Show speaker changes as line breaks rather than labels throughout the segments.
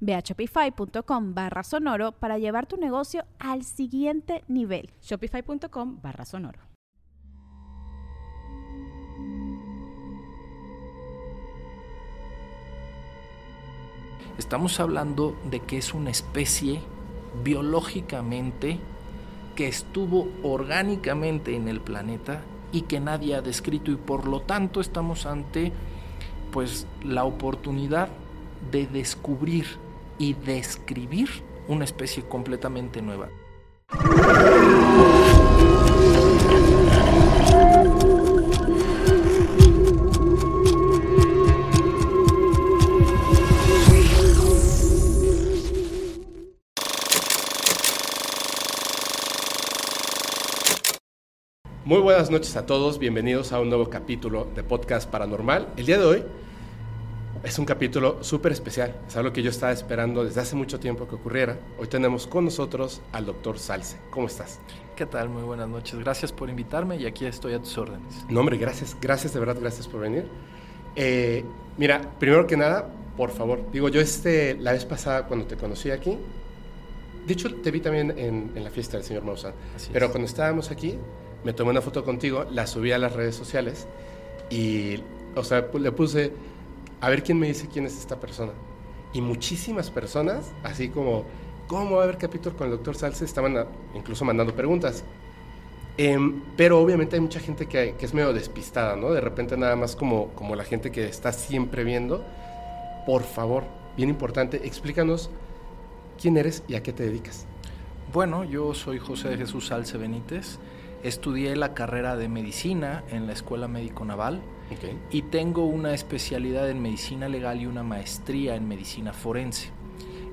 Ve a shopify.com barra sonoro para llevar tu negocio al siguiente nivel.
Shopify.com barra sonoro.
Estamos hablando de que es una especie biológicamente que estuvo orgánicamente en el planeta y que nadie ha descrito y por lo tanto estamos ante pues la oportunidad de descubrir y describir una especie completamente nueva.
Muy buenas noches a todos, bienvenidos a un nuevo capítulo de Podcast Paranormal. El día de hoy es un capítulo súper especial, es algo que yo estaba esperando desde hace mucho tiempo que ocurriera. Hoy tenemos con nosotros al doctor Salce. ¿Cómo estás?
¿Qué tal? Muy buenas noches. Gracias por invitarme y aquí estoy a tus órdenes.
No, hombre, gracias, gracias de verdad, gracias por venir. Eh, mira, primero que nada, por favor, digo, yo este, la vez pasada cuando te conocí aquí, de hecho te vi también en, la fiesta del señor Maussan, pero cuando estábamos aquí, me tomé una foto contigo, la subí a las redes sociales y, o sea, le puse a ver quién me dice quién es esta persona. Y muchísimas personas, así como, ¿cómo va a haber capítulo con el doctor Salce? Estaban incluso mandando preguntas. Em, pero obviamente hay mucha gente que, que, es medio despistada, ¿no? De repente nada más como, como la gente que está siempre viendo. Por favor, bien importante, explícanos quién eres y a qué te dedicas.
Bueno, yo soy José de Jesús Salce Benítez. Estudié la carrera de medicina en la Escuela Médico Naval y tengo una especialidad en medicina legal y una maestría en medicina forense.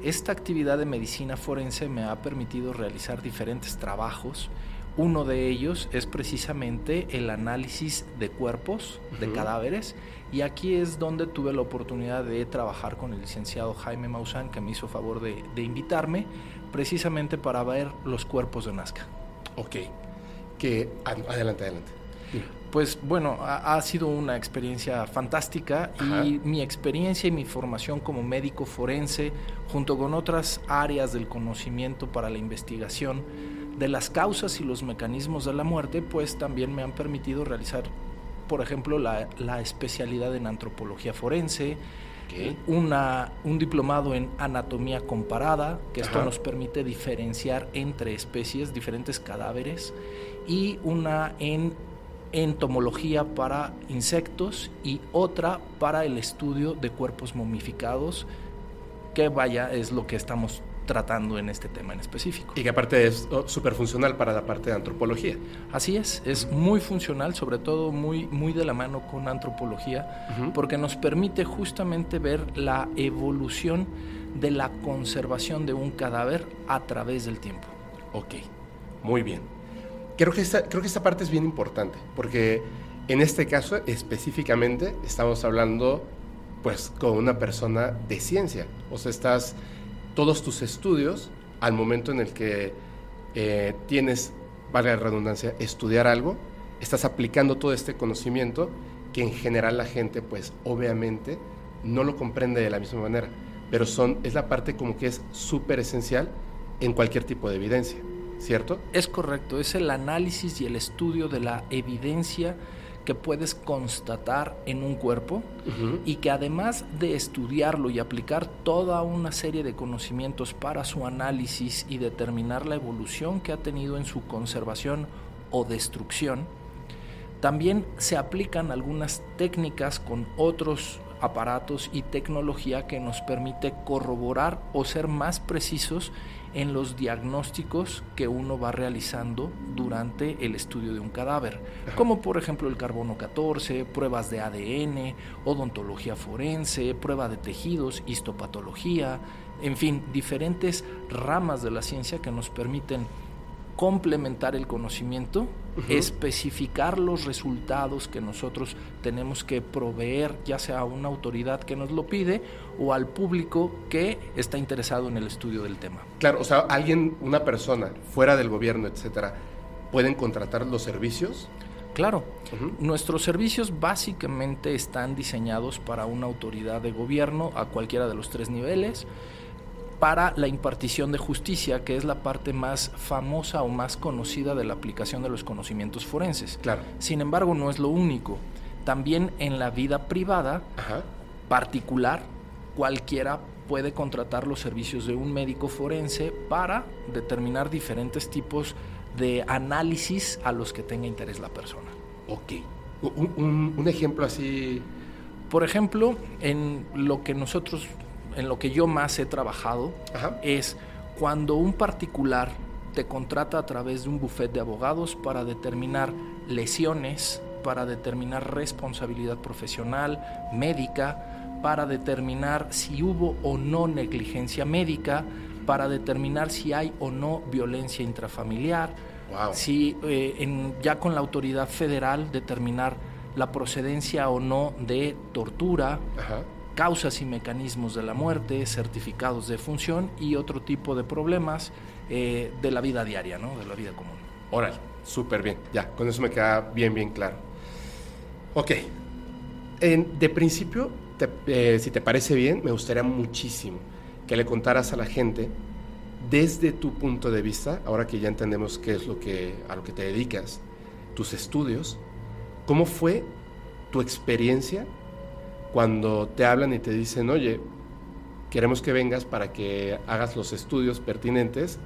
Esta actividad de medicina forense me ha permitido realizar diferentes trabajos. Uno de ellos es precisamente el análisis de cuerpos, de cadáveres, y aquí es donde tuve la oportunidad de trabajar con el licenciado Jaime Maussan, que me hizo favor de, invitarme, precisamente para ver los cuerpos de Nazca.
Ok, que adelante, adelante.
Pues bueno, ha, sido una experiencia fantástica y mi experiencia y mi formación como médico forense, junto con otras áreas del conocimiento para la investigación de las causas y los mecanismos de la muerte, pues también me han permitido realizar, por ejemplo, la, especialidad en antropología forense, una, un diplomado en anatomía comparada, que esto nos permite diferenciar entre especies, diferentes cadáveres, y una en entomología para insectos y otra para el estudio de cuerpos momificados, que vaya, es lo que estamos tratando en este tema en específico.
Y que aparte es oh, súper funcional para la parte de antropología.
Así es, es muy funcional, sobre todo muy, muy de la mano con antropología, porque nos permite justamente ver la evolución de la conservación de un cadáver a través del tiempo.
Ok, muy bien. Creo que, esta, creo que esta parte es bien importante, porque en este caso específicamente estamos hablando pues con una persona de ciencia. O sea, estás, todos tus estudios, al momento en el que eh, tienes, vale la redundancia, estudiar algo, estás aplicando todo este conocimiento que en general la gente pues obviamente no lo comprende de la misma manera, pero son, es la parte como que es súper esencial en cualquier tipo de evidencia. ¿Cierto?
Es correcto, es el análisis y el estudio de la evidencia que puedes constatar en un cuerpo y que además de estudiarlo y aplicar toda una serie de conocimientos para su análisis y determinar la evolución que ha tenido en su conservación o destrucción, También se aplican algunas técnicas con otros aparatos y tecnología que nos permite corroborar o ser más precisos en los diagnósticos que uno va realizando durante el estudio de un cadáver, como por ejemplo el carbono 14, pruebas de ADN, odontología forense, prueba de tejidos, histopatología, en fin, diferentes ramas de la ciencia que nos permiten complementar el conocimiento, especificar los resultados que nosotros tenemos que proveer, ya sea a una autoridad que nos lo pide o al público que está interesado en el estudio del tema.
Claro, o sea, alguien, una persona fuera del gobierno, etcétera, pueden contratar los servicios.
Claro, nuestros servicios básicamente están diseñados para una autoridad de gobierno a cualquiera de los tres niveles para la impartición de justicia, que es la parte más famosa o más conocida de la aplicación de los conocimientos forenses.
Claro.
Sin embargo, no es lo único. También en la vida privada, particular, cualquiera puede contratar los servicios de un médico forense para determinar diferentes tipos de análisis a los que tenga interés la persona.
Ok. Un, un ejemplo así.
Por ejemplo, en lo que nosotros en lo que yo más he trabajado es cuando un particular te contrata a través de un buffet de abogados para determinar lesiones, para determinar responsabilidad profesional, médica, para determinar si hubo o no negligencia médica, para determinar si hay o no violencia intrafamiliar, si eh, ya con la autoridad federal determinar la procedencia o no de tortura, causas y mecanismos de la muerte, certificados de función y otro tipo de problemas eh, de la vida diaria, ¿no? de la vida común.
Órale, súper bien, ya, con eso me queda bien, bien claro. Ok, de principio, eh, si te parece bien, me gustaría muchísimo que le contaras a la gente desde tu punto de vista, ahora que ya entendemos qué es lo que, a lo que te dedicas, tus estudios, cómo fue tu experiencia cuando te hablan y te dicen, oye, queremos que vengas para que hagas los estudios pertinentes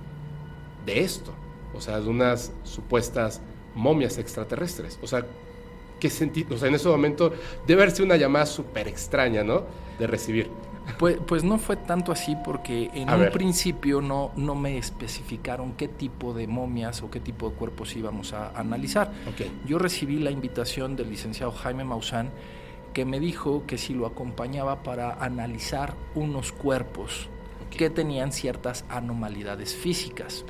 de esto, o sea, de unas supuestas momias extraterrestres. O sea, ¿qué sentido? O sea, en ese momento debe haber sido una llamada súper extraña, ¿no? De recibir.
Pues, pues no fue tanto así porque en un principio no, no me especificaron qué tipo de momias o qué tipo de cuerpos íbamos a analizar. Yo recibí la invitación del licenciado Jaime Maussan que me dijo que si lo acompañaba para analizar unos cuerpos que tenían ciertas anomalidades físicas.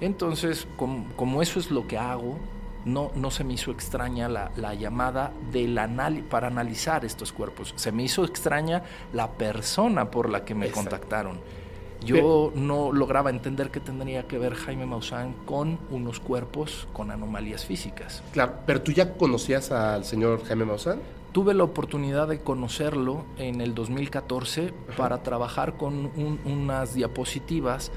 Entonces, como, eso es lo que hago, no, no se me hizo extraña la, llamada del para analizar estos cuerpos. Se me hizo extraña la persona por la que me contactaron. Yo no lograba entender qué tendría que ver Jaime Maussan con unos cuerpos con anomalías físicas.
Claro, pero tú ya conocías al señor Jaime Maussan?
Tuve la oportunidad de conocerlo en el 2014 para trabajar con unas diapositivas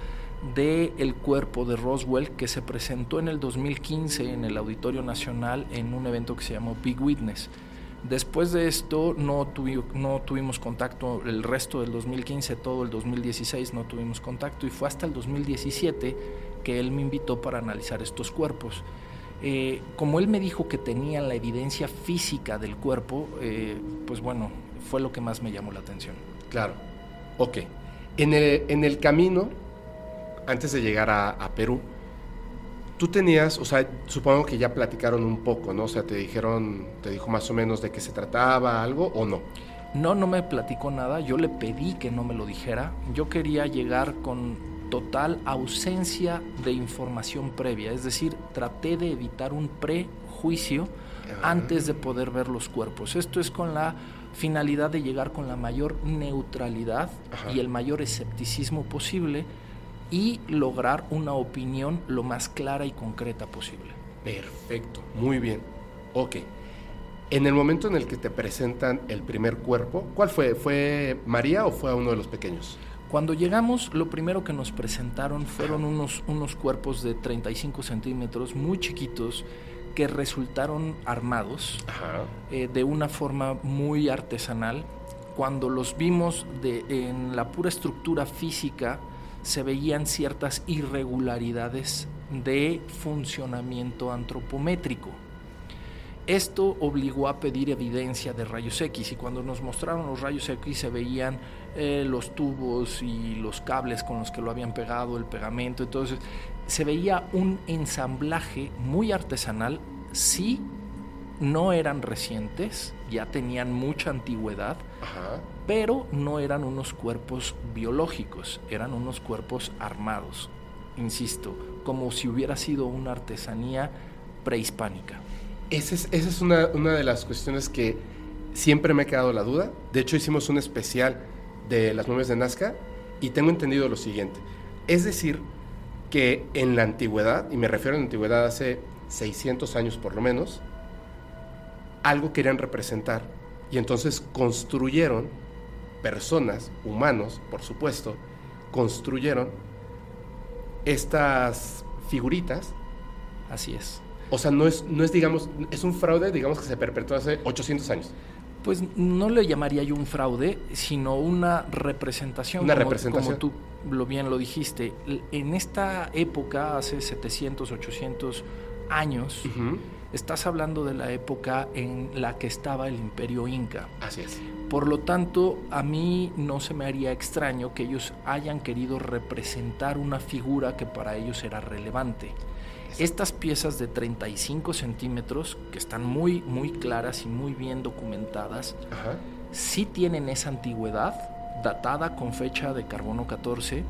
del el cuerpo de Roswell que se presentó en el 2015 en el Auditorio Nacional en un evento que se llamó Big Witness. Después de esto no, no tuvimos contacto el resto del 2015, todo el 2016 no tuvimos contacto y fue hasta el 2017 que él me invitó para analizar estos cuerpos. Eh, como él me dijo que tenía la evidencia física del cuerpo, eh, pues bueno, fue lo que más me llamó la atención.
Claro, ok. En el, en el camino, antes de llegar a, a, Perú, tú tenías, o sea, supongo que ya platicaron un poco, ¿no? O sea, te dijeron, te dijo más o menos de qué se trataba, algo o no.
No, no me platicó nada, yo le pedí que no me lo dijera, yo quería llegar con total ausencia de información previa, es decir, traté de evitar un prejuicio antes de poder ver los cuerpos. Esto es con la finalidad de llegar con la mayor neutralidad y el mayor escepticismo posible y lograr una opinión lo más clara y concreta posible.
Perfecto, muy bien. Ok. En el momento en el que te presentan el primer cuerpo, ¿cuál fue? ¿Fue María o fue a uno de los pequeños?
Cuando llegamos, lo primero que nos presentaron fueron unos, unos cuerpos de 35 centímetros muy chiquitos que resultaron armados eh, de una forma muy artesanal. Cuando los vimos de, en la pura estructura física, se veían ciertas irregularidades de funcionamiento antropométrico. Esto obligó a pedir evidencia de rayos X y cuando nos mostraron los rayos X se veían eh, los tubos y los cables con los que lo habían pegado, el pegamento, entonces se veía un ensamblaje muy artesanal, sí, no eran recientes, ya tenían mucha antigüedad, pero no eran unos cuerpos biológicos, eran unos cuerpos armados, insisto, como si hubiera sido una artesanía prehispánica.
Esa es, una, una, de las cuestiones que siempre me ha quedado la duda. De hecho, hicimos un especial de las momias de Nazca y tengo entendido lo siguiente. Es decir, que en la antigüedad, y me refiero a la antigüedad hace 600 años por lo menos, algo querían representar y entonces construyeron personas, humanos, por supuesto, construyeron estas figuritas.
Así es.
O sea, no es, no es, digamos, es un fraude, digamos, que se perpetuó hace 800 años.
Pues no le llamaría yo un fraude, sino una representación.
Una
como,
representación.
Como tú lo bien lo dijiste. En esta época, hace 700, 800 años, uh -huh. estás hablando de la época en la que estaba el imperio inca.
Así es.
Por lo tanto, a mí no se me haría extraño que ellos hayan querido representar una figura que para ellos era relevante. Estas piezas de 35 centímetros, que están muy, muy claras y muy bien documentadas,
Ajá.
sí tienen esa antigüedad, datada con fecha de carbono 14,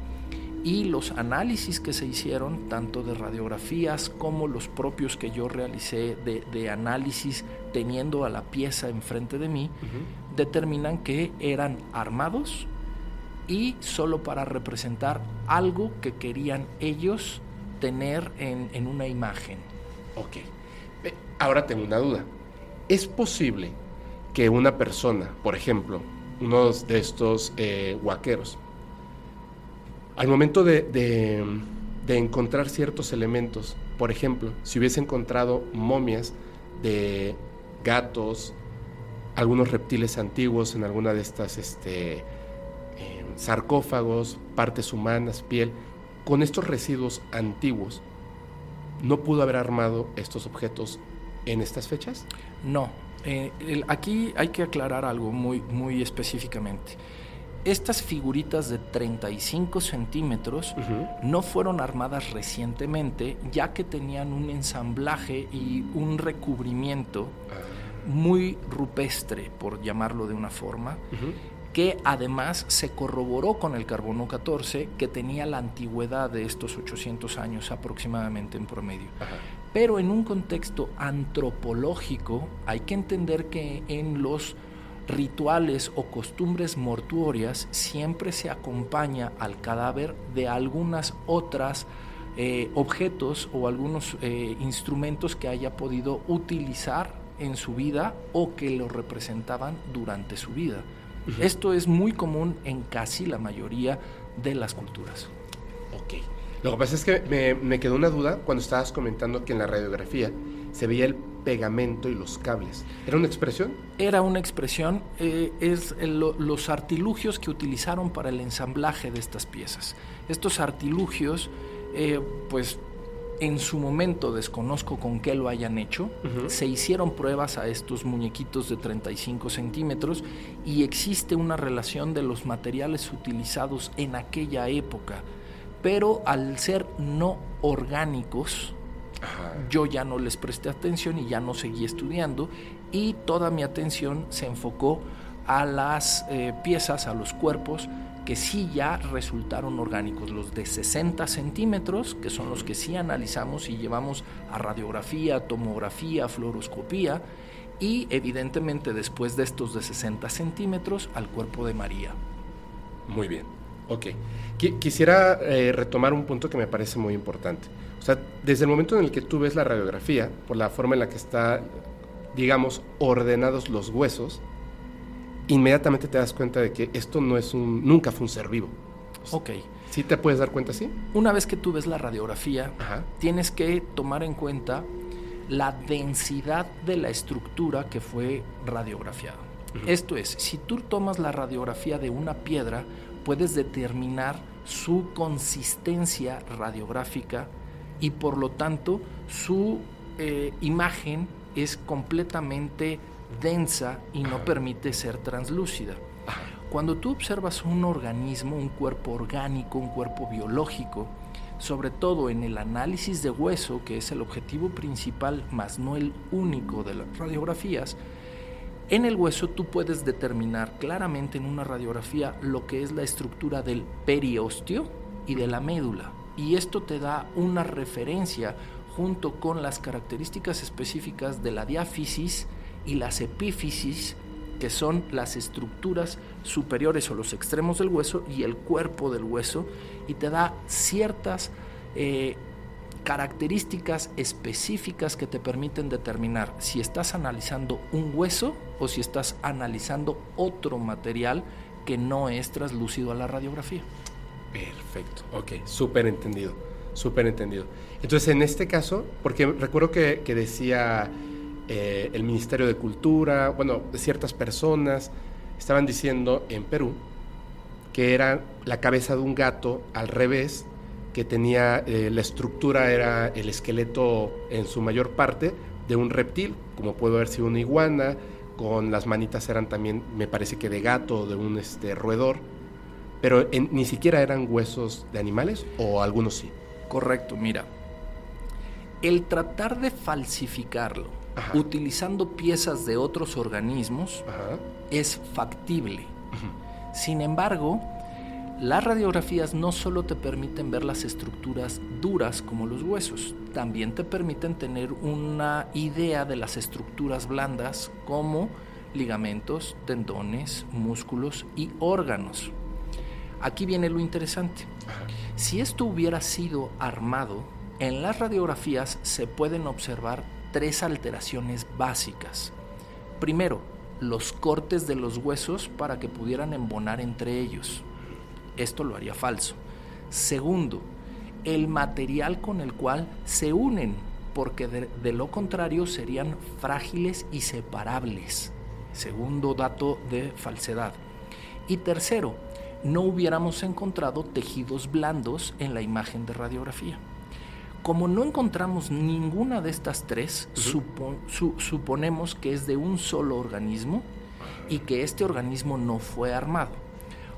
y los análisis que se hicieron, tanto de radiografías como los propios que yo realicé de, de análisis teniendo a la pieza enfrente de mí,
Uh -huh.
determinan que eran armados y solo para representar algo que querían ellos tener en, una imagen.
Ok. Ahora tengo una duda. ¿Es posible que una persona, por ejemplo, uno de estos eh, huaqueros, al momento de, encontrar ciertos elementos, por ejemplo, si hubiese encontrado momias de gatos, algunos reptiles antiguos en alguna de estas este, eh, sarcófagos, partes humanas, piel, con estos residuos antiguos, ¿no pudo haber armado estos objetos en estas fechas?
No. Eh, el, aquí hay que aclarar algo muy, muy específicamente. Estas figuritas de 35 centímetros uh -huh. no fueron armadas recientemente, ya que tenían un ensamblaje y un recubrimiento -huh. muy rupestre, por llamarlo de una forma, uh -huh que además se corroboró con el carbono 14 que tenía la antigüedad de estos 800 años aproximadamente en promedio.
Ajá.
Pero en un contexto antropológico hay que entender que en los rituales o costumbres mortuorias siempre se acompaña al cadáver de algunas otras eh, objetos o algunos eh, instrumentos que haya podido utilizar en su vida o que lo representaban durante su vida. Uh -huh. Esto es muy común en casi la mayoría de las culturas.
Ok. Lo que pasa es que me, me, quedó una duda cuando estabas comentando que en la radiografía se veía el pegamento y los cables. ¿Era una expresión?
Era una expresión. Eh, es el, los artilugios que utilizaron para el ensamblaje de estas piezas. Estos artilugios, eh, pues en su momento desconozco con qué lo hayan hecho. Uh -huh. Se hicieron pruebas a estos muñequitos de 35 centímetros y existe una relación de los materiales utilizados en aquella época. Pero al ser no orgánicos,
Ajá.
yo ya no les presté atención y ya no seguí estudiando y toda mi atención se enfocó a las eh, piezas, a los cuerpos que sí ya resultaron orgánicos, los de 60 centímetros, que son los que sí analizamos y llevamos a radiografía, tomografía, fluoroscopía, y evidentemente después de estos de 60 centímetros al cuerpo de María.
Muy bien, ok. Quisiera eh, retomar un punto que me parece muy importante. O sea, desde el momento en el que tú ves la radiografía, por la forma en la que está, digamos, ordenados los huesos, inmediatamente te das cuenta de que esto no es un, nunca fue un ser vivo.
Ok.
¿Sí te puedes dar cuenta así?
Una vez que tú ves la radiografía,
Ajá.
tienes que tomar en cuenta la densidad de la estructura que fue radiografiada. Uh -huh. Esto es, si tú tomas la radiografía de una piedra, puedes determinar su consistencia radiográfica y por lo tanto su eh, imagen es completamente densa y no permite ser translúcida. Cuando tú observas un organismo, un cuerpo orgánico, un cuerpo biológico, sobre todo en el análisis de hueso, que es el objetivo principal, más no el único de las radiografías, en el hueso tú puedes determinar claramente en una radiografía lo que es la estructura del periosteo y de la médula. Y esto te da una referencia junto con las características específicas de la diáfisis y las epífisis, que son las estructuras superiores o los extremos del hueso y el cuerpo del hueso, y te da ciertas eh, características específicas que te permiten determinar si estás analizando un hueso o si estás analizando otro material que no es traslúcido a la radiografía.
Perfecto, ok, súper entendido, súper entendido. Entonces, en este caso, porque recuerdo que, decía eh, el Ministerio de Cultura, bueno, ciertas personas estaban diciendo en Perú que era la cabeza de un gato al revés, que tenía eh, la estructura, era el esqueleto en su mayor parte de un reptil, como puede haber sido una iguana, con las manitas eran también, me parece que de gato, de un este, roedor, pero ni siquiera eran huesos de animales o algunos sí.
Correcto, mira, el tratar de falsificarlo utilizando piezas de otros organismos es factible. Sin embargo, las radiografías no solo te permiten ver las estructuras duras como los huesos, también te permiten tener una idea de las estructuras blandas como ligamentos, tendones, músculos y órganos. Aquí viene lo interesante. Si esto hubiera sido armado, en las radiografías se pueden observar tres alteraciones básicas. Primero, los cortes de los huesos para que pudieran embonar entre ellos. Esto lo haría falso. Segundo, el material con el cual se unen, porque de, lo contrario serían frágiles y separables. Segundo dato de falsedad. Y tercero, no hubiéramos encontrado tejidos blandos en la imagen de radiografía. Como no encontramos ninguna de estas tres, suponemos que es de un solo organismo y que este organismo no fue armado.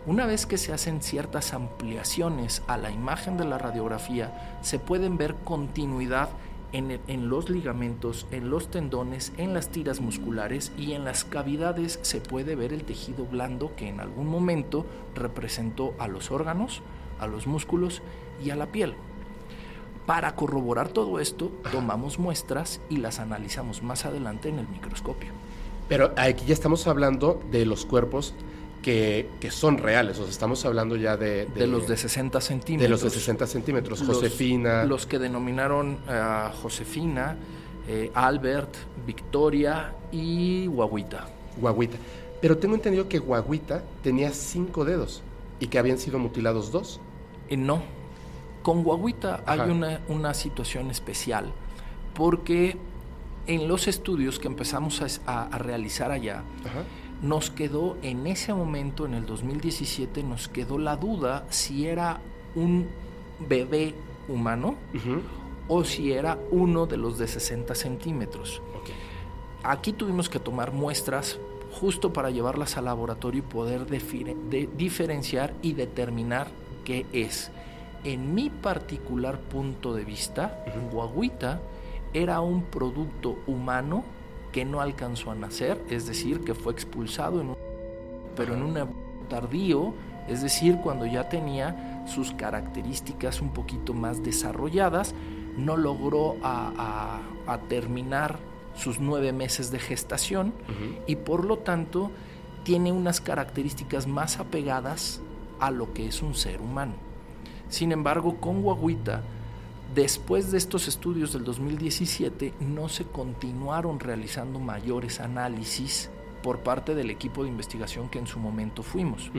Una vez que se hacen ciertas ampliaciones a la imagen de la radiografía, se pueden ver continuidad en, en, los ligamentos, en los tendones, en las tiras musculares y en las cavidades se puede ver el tejido blando que en algún momento representó a los órganos, a los músculos y a la piel. Para corroborar todo esto, tomamos muestras y las analizamos más adelante en el microscopio.
Pero aquí ya estamos hablando de los cuerpos que, son reales, o sea, estamos hablando ya de,
de, los de 60 centímetros.
De los de 60 centímetros, Josefina.
Los, que denominaron a Josefina, eh, Albert, Victoria y Guaguita.
Guaguita. Pero tengo entendido que Guaguita tenía cinco dedos y que habían sido mutilados dos.
Y no, con Guaguita hay una, situación especial porque en los estudios que empezamos a, realizar allá, nos quedó en ese momento, en el 2017, nos quedó la duda si era un bebé humano o si era uno de los de 60 centímetros. Aquí tuvimos que tomar muestras justo para llevarlas al laboratorio y poder diferenciar y determinar qué es en mi particular punto de vista, Guaguita era un producto humano que no alcanzó a nacer, es decir, que fue expulsado en un, pero en un tardío, es decir, cuando ya tenía sus características un poquito más desarrolladas, no logró a, terminar sus nueve meses de gestación y por lo tanto tiene unas características más apegadas a lo que es un ser humano. Sin embargo, con Guaguita, después de estos estudios del 2017, no se continuaron realizando mayores análisis por parte del equipo de investigación que en su momento fuimos.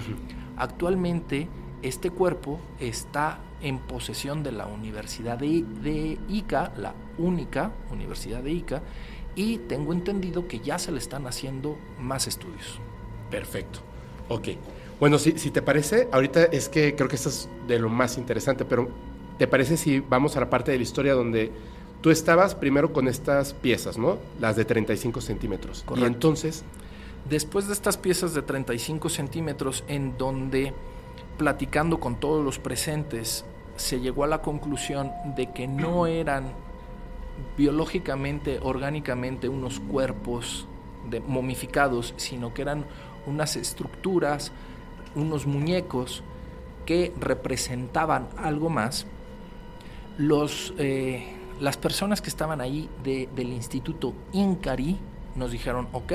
Actualmente, este cuerpo está en posesión de la Universidad de, de, Ica, la única Universidad de Ica, y tengo entendido que ya se le están haciendo más estudios.
Perfecto. Ok. Bueno, si, si te parece, ahorita es que creo que esto es de lo más interesante, pero ¿te parece si vamos a la parte de la historia donde tú estabas primero con estas piezas, ¿no? Las de 35 centímetros.
Correcto.
Y entonces,
Después de estas piezas de 35 centímetros, en donde platicando con todos los presentes, se llegó a la conclusión de que no eran biológicamente, orgánicamente, unos cuerpos de- momificados, sino que eran unas estructuras, unos muñecos que representaban algo más, los, eh, las personas que estaban ahí de- del Instituto Incari nos dijeron, ok,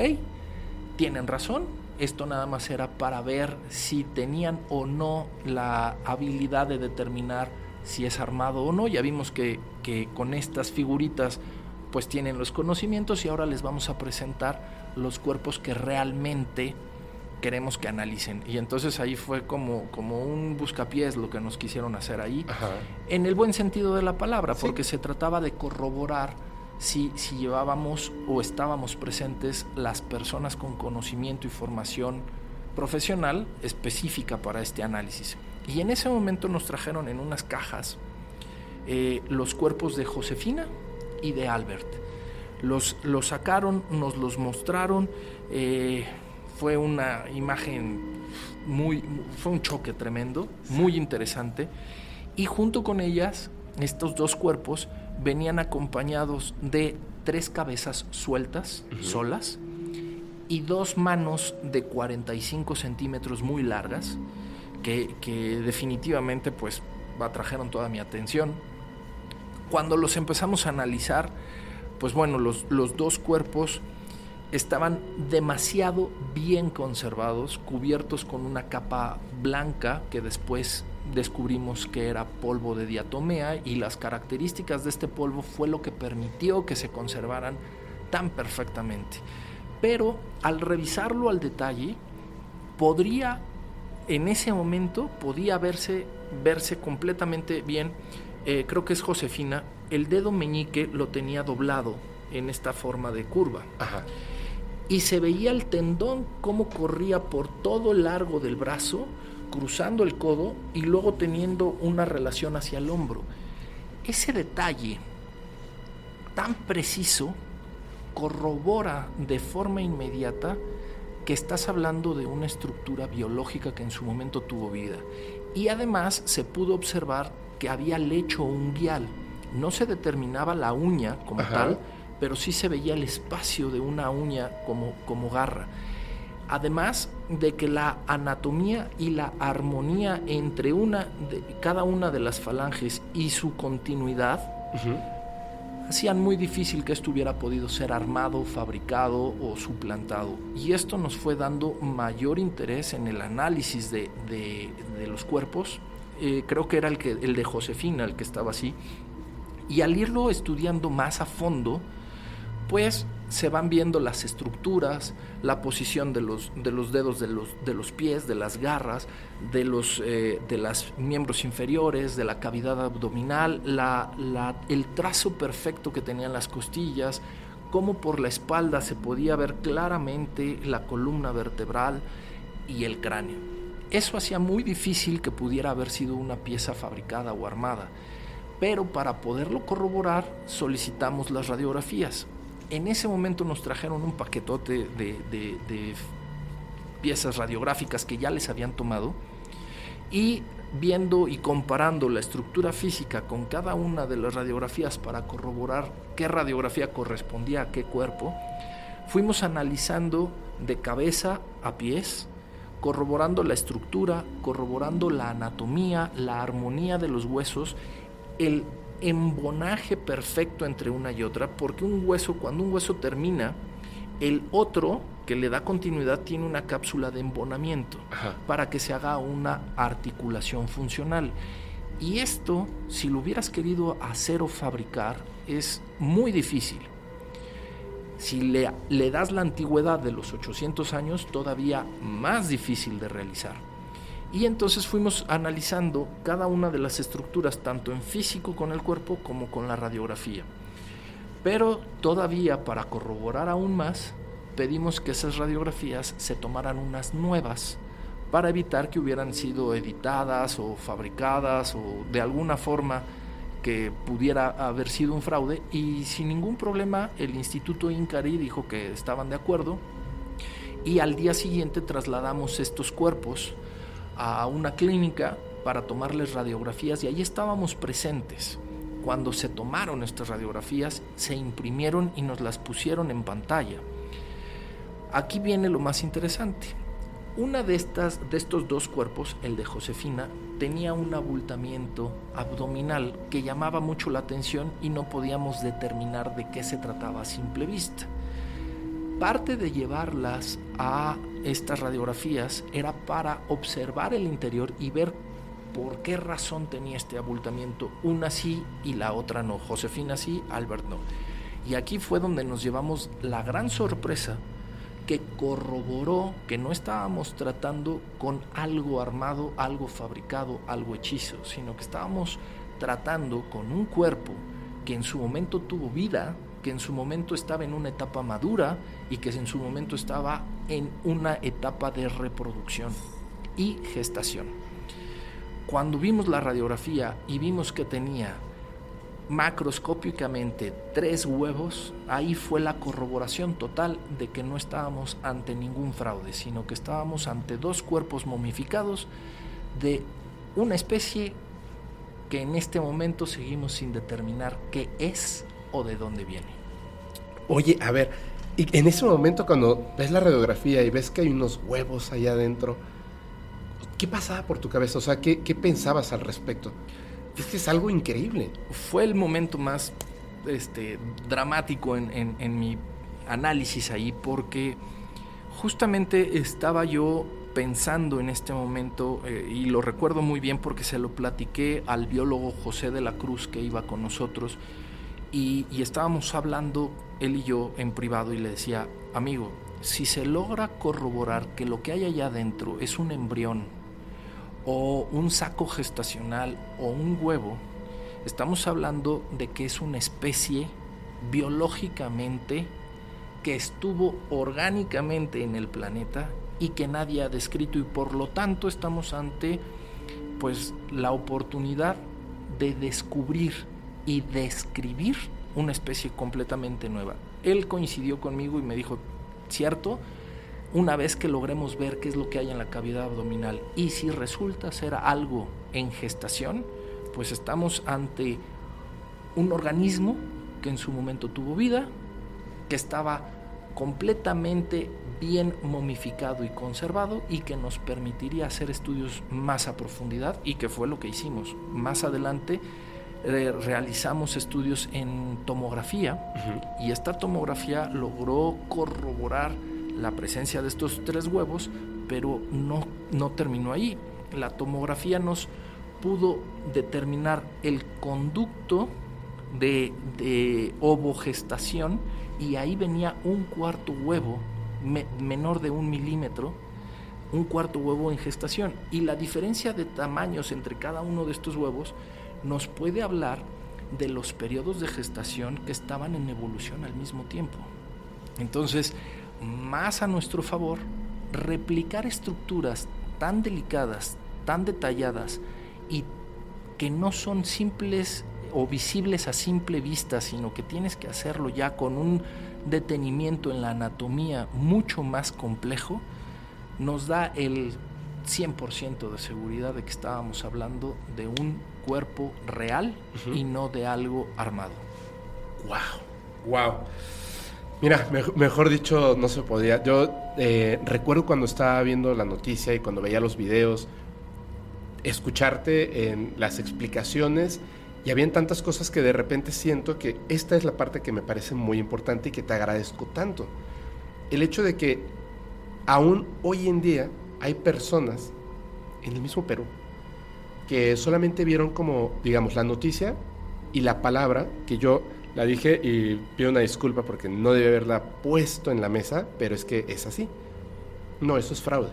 tienen razón, esto nada más era para ver si tenían o no la habilidad de determinar si es armado o no. Ya vimos que, que con estas figuritas pues tienen los conocimientos y ahora les vamos a presentar los cuerpos que realmente queremos que analicen. Y entonces ahí fue como, como un buscapiés lo que nos quisieron hacer ahí
ajá,
en el buen sentido de la palabra,
Sí.
porque se trataba de corroborar si, si llevábamos o estábamos presentes las personas con conocimiento y formación profesional específica para este análisis. Y en ese momento nos trajeron en unas cajas eh, los cuerpos de Josefina y de Albert. Los, los sacaron, nos los mostraron, eh, fue una imagen muy, fue un choque tremendo, muy interesante. Y junto con ellas, estos dos cuerpos venían acompañados de tres cabezas sueltas, solas, y dos manos de 45 centímetros muy largas, que, que definitivamente pues atrajeron toda mi atención. Cuando los empezamos a analizar, pues bueno, los, los dos cuerpos estaban demasiado bien conservados, cubiertos con una capa blanca que después descubrimos que era polvo de diatomea y las características de este polvo fue lo que permitió que se conservaran tan perfectamente. Pero al revisarlo al detalle, podría, en ese momento, podía verse, verse completamente bien. Eh, creo que es Josefina, el dedo meñique lo tenía doblado en esta forma de curva
ajá.
Y se veía el tendón cómo corría por todo el largo del brazo, cruzando el codo y luego teniendo una relación hacia el hombro. Ese detalle tan preciso corrobora de forma inmediata que estás hablando de una estructura biológica que en su momento tuvo vida. Y además se pudo observar que había lecho unguial. No se determinaba la uña como
Ajá.
tal, pero sí se veía el espacio de una uña como, como garra. Además de que la anatomía y la armonía entre una de, cada una de las falanges y su continuidad hacían muy difícil que esto hubiera podido ser armado, fabricado o suplantado. Y esto nos fue dando mayor interés en el análisis de, de- de los cuerpos. Eh, creo que era el, que, el de Josefina el que estaba así. Y al irlo estudiando más a fondo, pues se van viendo las estructuras, la posición de los, de los dedos de los, de los pies, de las garras, de los eh, de los miembros inferiores, de la cavidad abdominal, la- el trazo perfecto que tenían las costillas, cómo por la espalda se podía ver claramente la columna vertebral y el cráneo. Eso hacía muy difícil que pudiera haber sido una pieza fabricada o armada pero para poderlo corroborar solicitamos las radiografías. En ese momento nos trajeron un paquetote de, de- piezas radiográficas que ya les habían tomado y viendo y comparando la estructura física con cada una de las radiografías para corroborar qué radiografía correspondía a qué cuerpo, fuimos analizando de cabeza a pies, corroborando la estructura, corroborando la anatomía, la armonía de los huesos, el embonaje perfecto entre una y otra, porque un hueso, cuando un hueso termina, el otro que le da continuidad tiene una cápsula de embonamiento
Ajá.
para que se haga una articulación funcional. Y esto, si lo hubieras querido hacer o fabricar, es muy difícil. Si le, le das la antigüedad de los 800 años, todavía más difícil de realizar. Y entonces fuimos analizando cada una de las estructuras, tanto en físico con el cuerpo como con la radiografía. Pero todavía para corroborar aún más, pedimos que esas radiografías se tomaran unas nuevas para evitar que hubieran sido editadas o fabricadas o de alguna forma que pudiera haber sido un fraude y sin ningún problema el Instituto Incari dijo que estaban de acuerdo y al día siguiente trasladamos estos cuerpos a una clínica para tomarles radiografías y ahí estábamos presentes. Cuando se tomaron estas radiografías, se imprimieron y nos las pusieron en pantalla. Aquí viene lo más interesante. Una de estas de estos dos cuerpos, el de Josefina, tenía un abultamiento abdominal que llamaba mucho la atención y no podíamos determinar de qué se trataba a simple vista. Parte de llevarlas a estas radiografías era para observar el interior y ver por qué razón tenía este abultamiento, una sí y la otra no, Josefina sí, Albert no. Y aquí fue donde nos llevamos la gran sorpresa que corroboró que no estábamos tratando con algo armado, algo fabricado, algo hechizo, sino que estábamos tratando con un cuerpo que en su momento tuvo vida, que en su momento estaba en una etapa madura y que en su momento estaba en una etapa de reproducción y gestación. Cuando vimos la radiografía y vimos que tenía macroscópicamente tres huevos, ahí fue la corroboración total de que no estábamos ante ningún fraude, sino que estábamos ante dos cuerpos momificados de una especie que en este momento seguimos sin determinar qué es o de dónde viene.
Oye, a ver, y en ese momento cuando ves la radiografía y ves que hay unos huevos allá adentro, ¿qué pasaba por tu cabeza? O sea, ¿qué, qué pensabas al respecto? Es que es algo increíble.
Fue el momento más este, dramático en, en, mi análisis ahí porque justamente estaba yo pensando en este momento, eh, y lo recuerdo muy bien porque se lo platiqué al biólogo José de la Cruz que iba con nosotros, y, estábamos hablando él y yo en privado y le decía, amigo, si se logra corroborar que lo que hay allá adentro es un embrión o un saco gestacional o un huevo, estamos hablando de que es una especie biológicamente que estuvo orgánicamente en el planeta y que nadie ha descrito y por lo tanto estamos ante pues la oportunidad de descubrir y describir una especie completamente nueva. Él coincidió conmigo y me dijo, "Cierto, una vez que logremos ver qué es lo que hay en la cavidad abdominal y si resulta ser algo en gestación, pues estamos ante un organismo que en su momento tuvo vida, que estaba completamente bien momificado y conservado y que nos permitiría hacer estudios más a profundidad y que fue lo que hicimos. Más adelante eh, realizamos estudios en tomografía y esta tomografía logró corroborar la presencia de estos tres huevos, pero no, no terminó ahí. La tomografía nos pudo determinar el conducto de, de ovogestación y ahí venía un cuarto huevo menor de un milímetro, un cuarto huevo en gestación. Y la diferencia de tamaños entre cada uno de estos huevos nos puede hablar de los periodos de gestación que estaban en evolución al mismo tiempo. Entonces, más a nuestro favor replicar estructuras tan delicadas, tan detalladas y que no son simples o visibles a simple vista, sino que tienes que hacerlo ya con un detenimiento en la anatomía mucho más complejo, nos da el 100% de seguridad de que estábamos hablando de un cuerpo real y no de algo armado.
¡Wow! ¡Wow! Mira, mejor dicho, no se podía. Yo eh, recuerdo cuando estaba viendo la noticia y cuando veía los videos, escucharte en las explicaciones y habían tantas cosas que de repente siento que esta es la parte que me parece muy importante y que te agradezco tanto. El hecho de que aún hoy en día hay personas en el mismo Perú que solamente vieron como, digamos, la noticia y la palabra que yo la dije y pido una disculpa porque no debe haberla puesto en la mesa, pero es que es así. No, eso es fraude.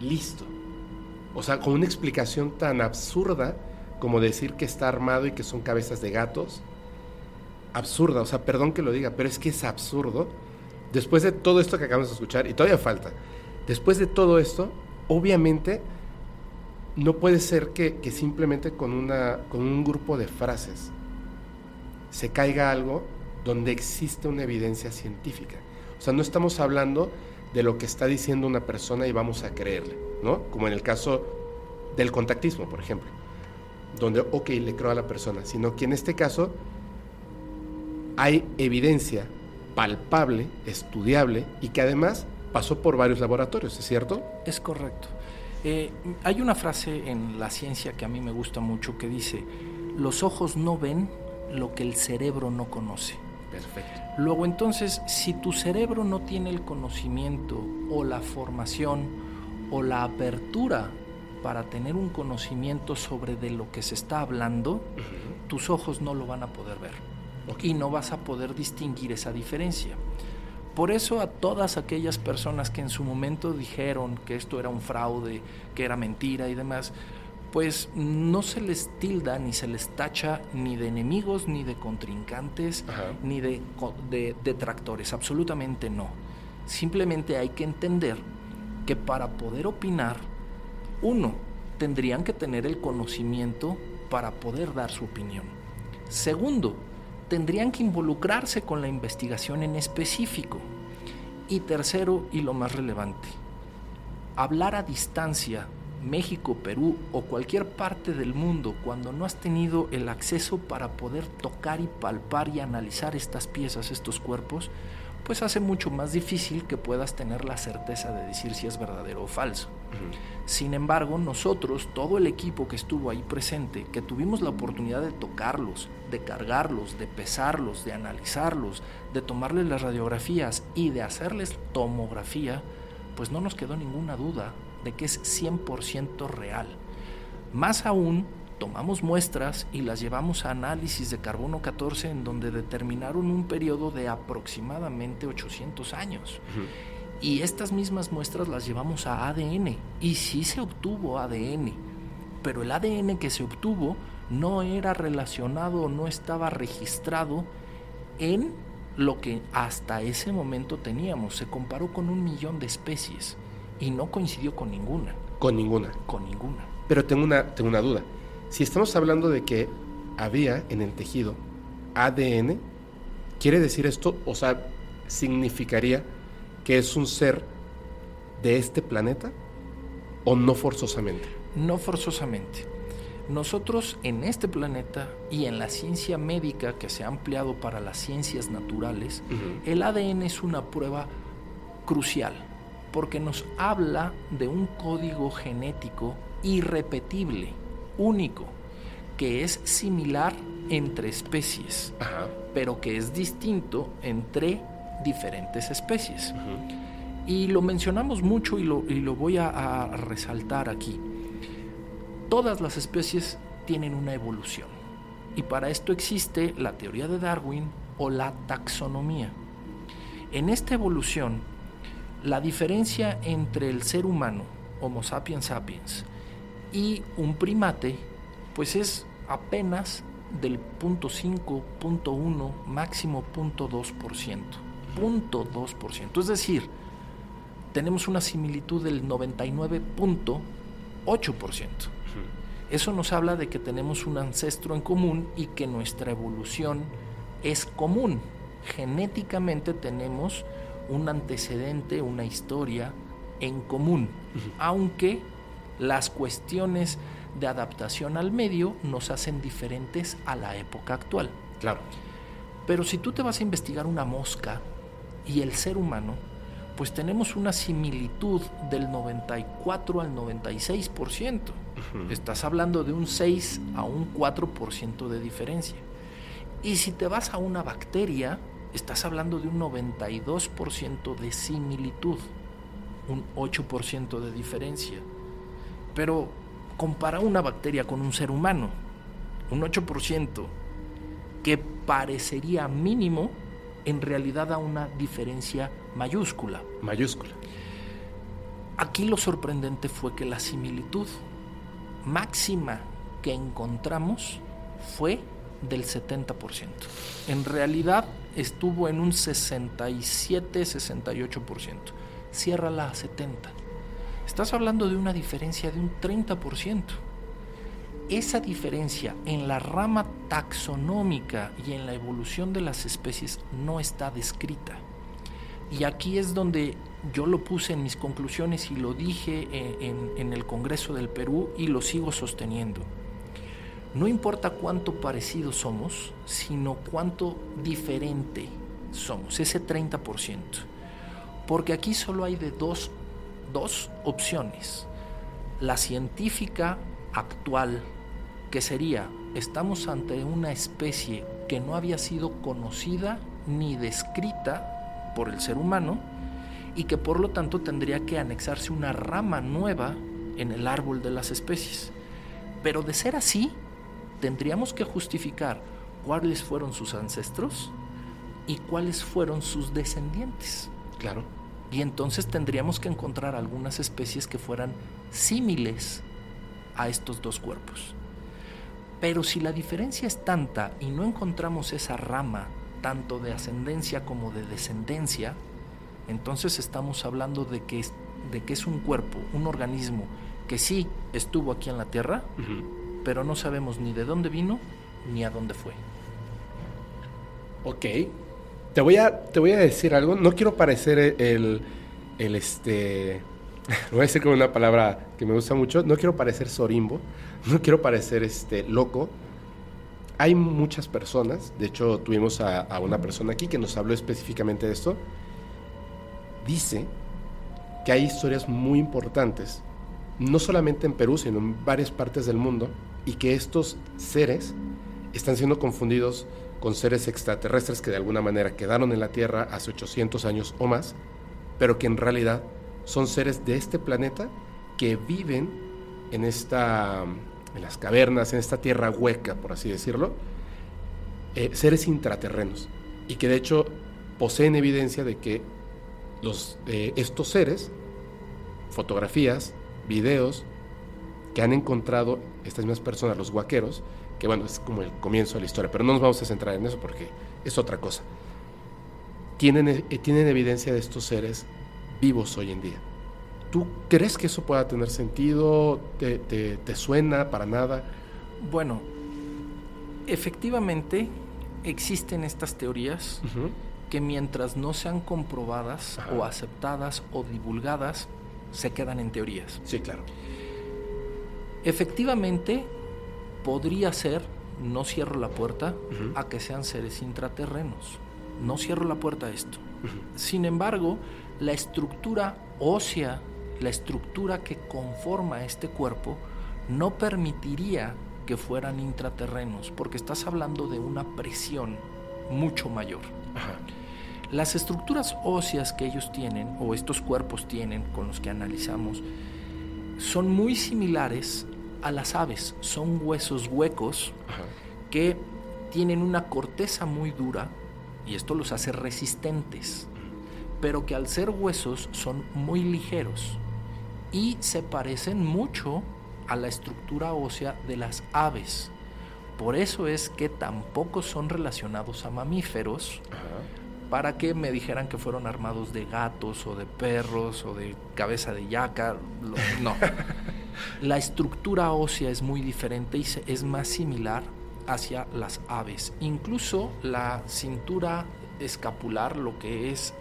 Listo. O sea, con una explicación tan absurda como decir que está armado y que son cabezas de gatos. Absurda, o sea, perdón que lo diga, pero es que es absurdo. Después de todo esto que acabamos de escuchar, y todavía falta, después de todo esto, obviamente no puede ser que, que simplemente con, una, con un grupo de frases se caiga algo donde existe una evidencia científica. O sea, no estamos hablando de lo que está diciendo una persona y vamos a creerle, ¿no? Como en el caso del contactismo, por ejemplo, donde, ok, le creo a la persona, sino que en este caso hay evidencia palpable, estudiable y que además pasó por varios laboratorios, ¿es cierto?
Es correcto. Eh, hay una frase en la ciencia que a mí me gusta mucho que dice, los ojos no ven lo que el cerebro no conoce.
Perfecto.
Luego entonces, si tu cerebro no tiene el conocimiento o la formación o la apertura para tener un conocimiento sobre de lo que se está hablando, tus ojos no lo van a poder ver y no vas a poder distinguir esa diferencia. Por eso a todas aquellas personas que en su momento dijeron que esto era un fraude, que era mentira y demás, pues no se les tilda ni se les tacha ni de enemigos, ni de contrincantes, ni de, de detractores, absolutamente no. Simplemente hay que entender que para poder opinar, uno, tendrían que tener el conocimiento para poder dar su opinión. Segundo, tendrían que involucrarse con la investigación en específico. Y tercero, y lo más relevante, hablar a distancia, México, Perú o cualquier parte del mundo, cuando no has tenido el acceso para poder tocar y palpar y analizar estas piezas, estos cuerpos, pues hace mucho más difícil que puedas tener la certeza de decir si es verdadero o falso. Sin embargo, nosotros, todo el equipo que estuvo ahí presente, que tuvimos la oportunidad de tocarlos, de cargarlos, de pesarlos, de analizarlos, de tomarles las radiografías y de hacerles tomografía, pues no nos quedó ninguna duda de que es 100% real. Más aún, tomamos muestras y las llevamos a análisis de carbono 14 en donde determinaron un periodo de aproximadamente 800 años. Y estas mismas muestras las llevamos a ADN y sí se obtuvo ADN, pero el ADN que se obtuvo no era relacionado, no estaba registrado en lo que hasta ese momento teníamos. Se comparó con un millón de especies y no coincidió con ninguna.
Con ninguna.
Con ninguna.
Pero tengo una, tengo una duda. Si estamos hablando de que había en el tejido ADN, ¿quiere decir esto? O sea, significaría que es un ser de este planeta o no forzosamente?
No forzosamente. Nosotros en este planeta y en la ciencia médica que se ha ampliado para las ciencias naturales, el ADN es una prueba crucial porque nos habla de un código genético irrepetible, único, que es similar entre especies, pero que es distinto entre diferentes especies. Y lo mencionamos mucho y lo, y lo voy a, a resaltar aquí. Todas las especies tienen una evolución. Y para esto existe la teoría de Darwin o la taxonomía. En esta evolución, la diferencia entre el ser humano, Homo sapiens sapiens, y un primate, pues es apenas del 0.5, 0.1, máximo 0.2%. 0.2%. Es decir, tenemos una similitud del 99.8%. Eso nos habla de que tenemos un ancestro en común y que nuestra evolución es común. Genéticamente tenemos un antecedente, una historia en común, aunque las cuestiones de adaptación al medio nos hacen diferentes a la época actual.
Claro.
Pero si tú te vas a investigar una mosca y el ser humano, pues tenemos una similitud del 94 al 96%. Estás hablando de un 6 a un 4% de diferencia. Y si te vas a una bacteria, estás hablando de un 92% de similitud, un 8% de diferencia. Pero compara una bacteria con un ser humano, un 8%, que parecería mínimo, en realidad da una diferencia mayúscula.
Mayúscula.
Aquí lo sorprendente fue que la similitud máxima que encontramos fue del 70%. En realidad estuvo en un 67-68%. Ciérrala a 70%. Estás hablando de una diferencia de un 30%. Esa diferencia en la rama taxonómica y en la evolución de las especies no está descrita. Y aquí es donde yo lo puse en mis conclusiones y lo dije en, en, el Congreso del Perú y lo sigo sosteniendo. No importa cuánto parecido somos, sino cuánto diferente somos, ese 30%. Porque aquí solo hay de dos, dos opciones. La científica actual, que sería, estamos ante una especie que no había sido conocida ni descrita por el ser humano y que por lo tanto tendría que anexarse una rama nueva en el árbol de las especies. Pero de ser así, tendríamos que justificar cuáles fueron sus ancestros y cuáles fueron sus descendientes.
Claro.
Y entonces tendríamos que encontrar algunas especies que fueran símiles a estos dos cuerpos. Pero si la diferencia es tanta y no encontramos esa rama, tanto de ascendencia como de descendencia, entonces estamos hablando de que es, de que es un cuerpo, un organismo que sí estuvo aquí en la Tierra, pero no sabemos ni de dónde vino ni a dónde fue.
Ok. Te voy a, te voy a decir algo. No quiero parecer el, el este. Voy a decir con una palabra que me gusta mucho. No quiero parecer sorimbo. No quiero parecer este loco. Hay muchas personas. De hecho, tuvimos a, a una persona aquí que nos habló específicamente de esto. Dice que hay historias muy importantes, no solamente en Perú, sino en varias partes del mundo, y que estos seres están siendo confundidos con seres extraterrestres que de alguna manera quedaron en la Tierra hace 800 años o más, pero que en realidad son seres de este planeta que viven en esta en las cavernas, en esta tierra hueca, por así decirlo, eh, seres intraterrenos. Y que de hecho poseen evidencia de que los, eh, estos seres, fotografías, videos, que han encontrado estas mismas personas, los guaqueros, que bueno, es como el comienzo de la historia, pero no nos vamos a centrar en eso porque es otra cosa. Tienen, eh, tienen evidencia de estos seres vivos hoy en día. ¿Tú crees que eso pueda tener sentido? ¿Te, te, suena para nada?
Bueno, efectivamente existen estas teorías que mientras no sean comprobadas o aceptadas o divulgadas, se quedan en teorías.
Sí, claro.
Efectivamente, podría ser, no cierro la puerta, a que sean seres intraterrenos. No cierro la puerta a esto. Sin embargo, la estructura ósea, la estructura que conforma este cuerpo, no permitiría que fueran intraterrenos, porque estás hablando de una presión mucho mayor. Las estructuras óseas que ellos tienen, o estos cuerpos tienen con los que analizamos, son muy similares a las aves. Son huesos huecos que tienen una corteza muy dura y esto los hace resistentes, pero que al ser huesos son muy ligeros y se parecen mucho a la estructura ósea de las aves. Por eso es que tampoco son relacionados a mamíferos, para que me dijeran que fueron armados de gatos o de perros o de cabeza de yaca. No. La estructura ósea es muy diferente y es más similar hacia las aves. Incluso la cintura escapular, lo que es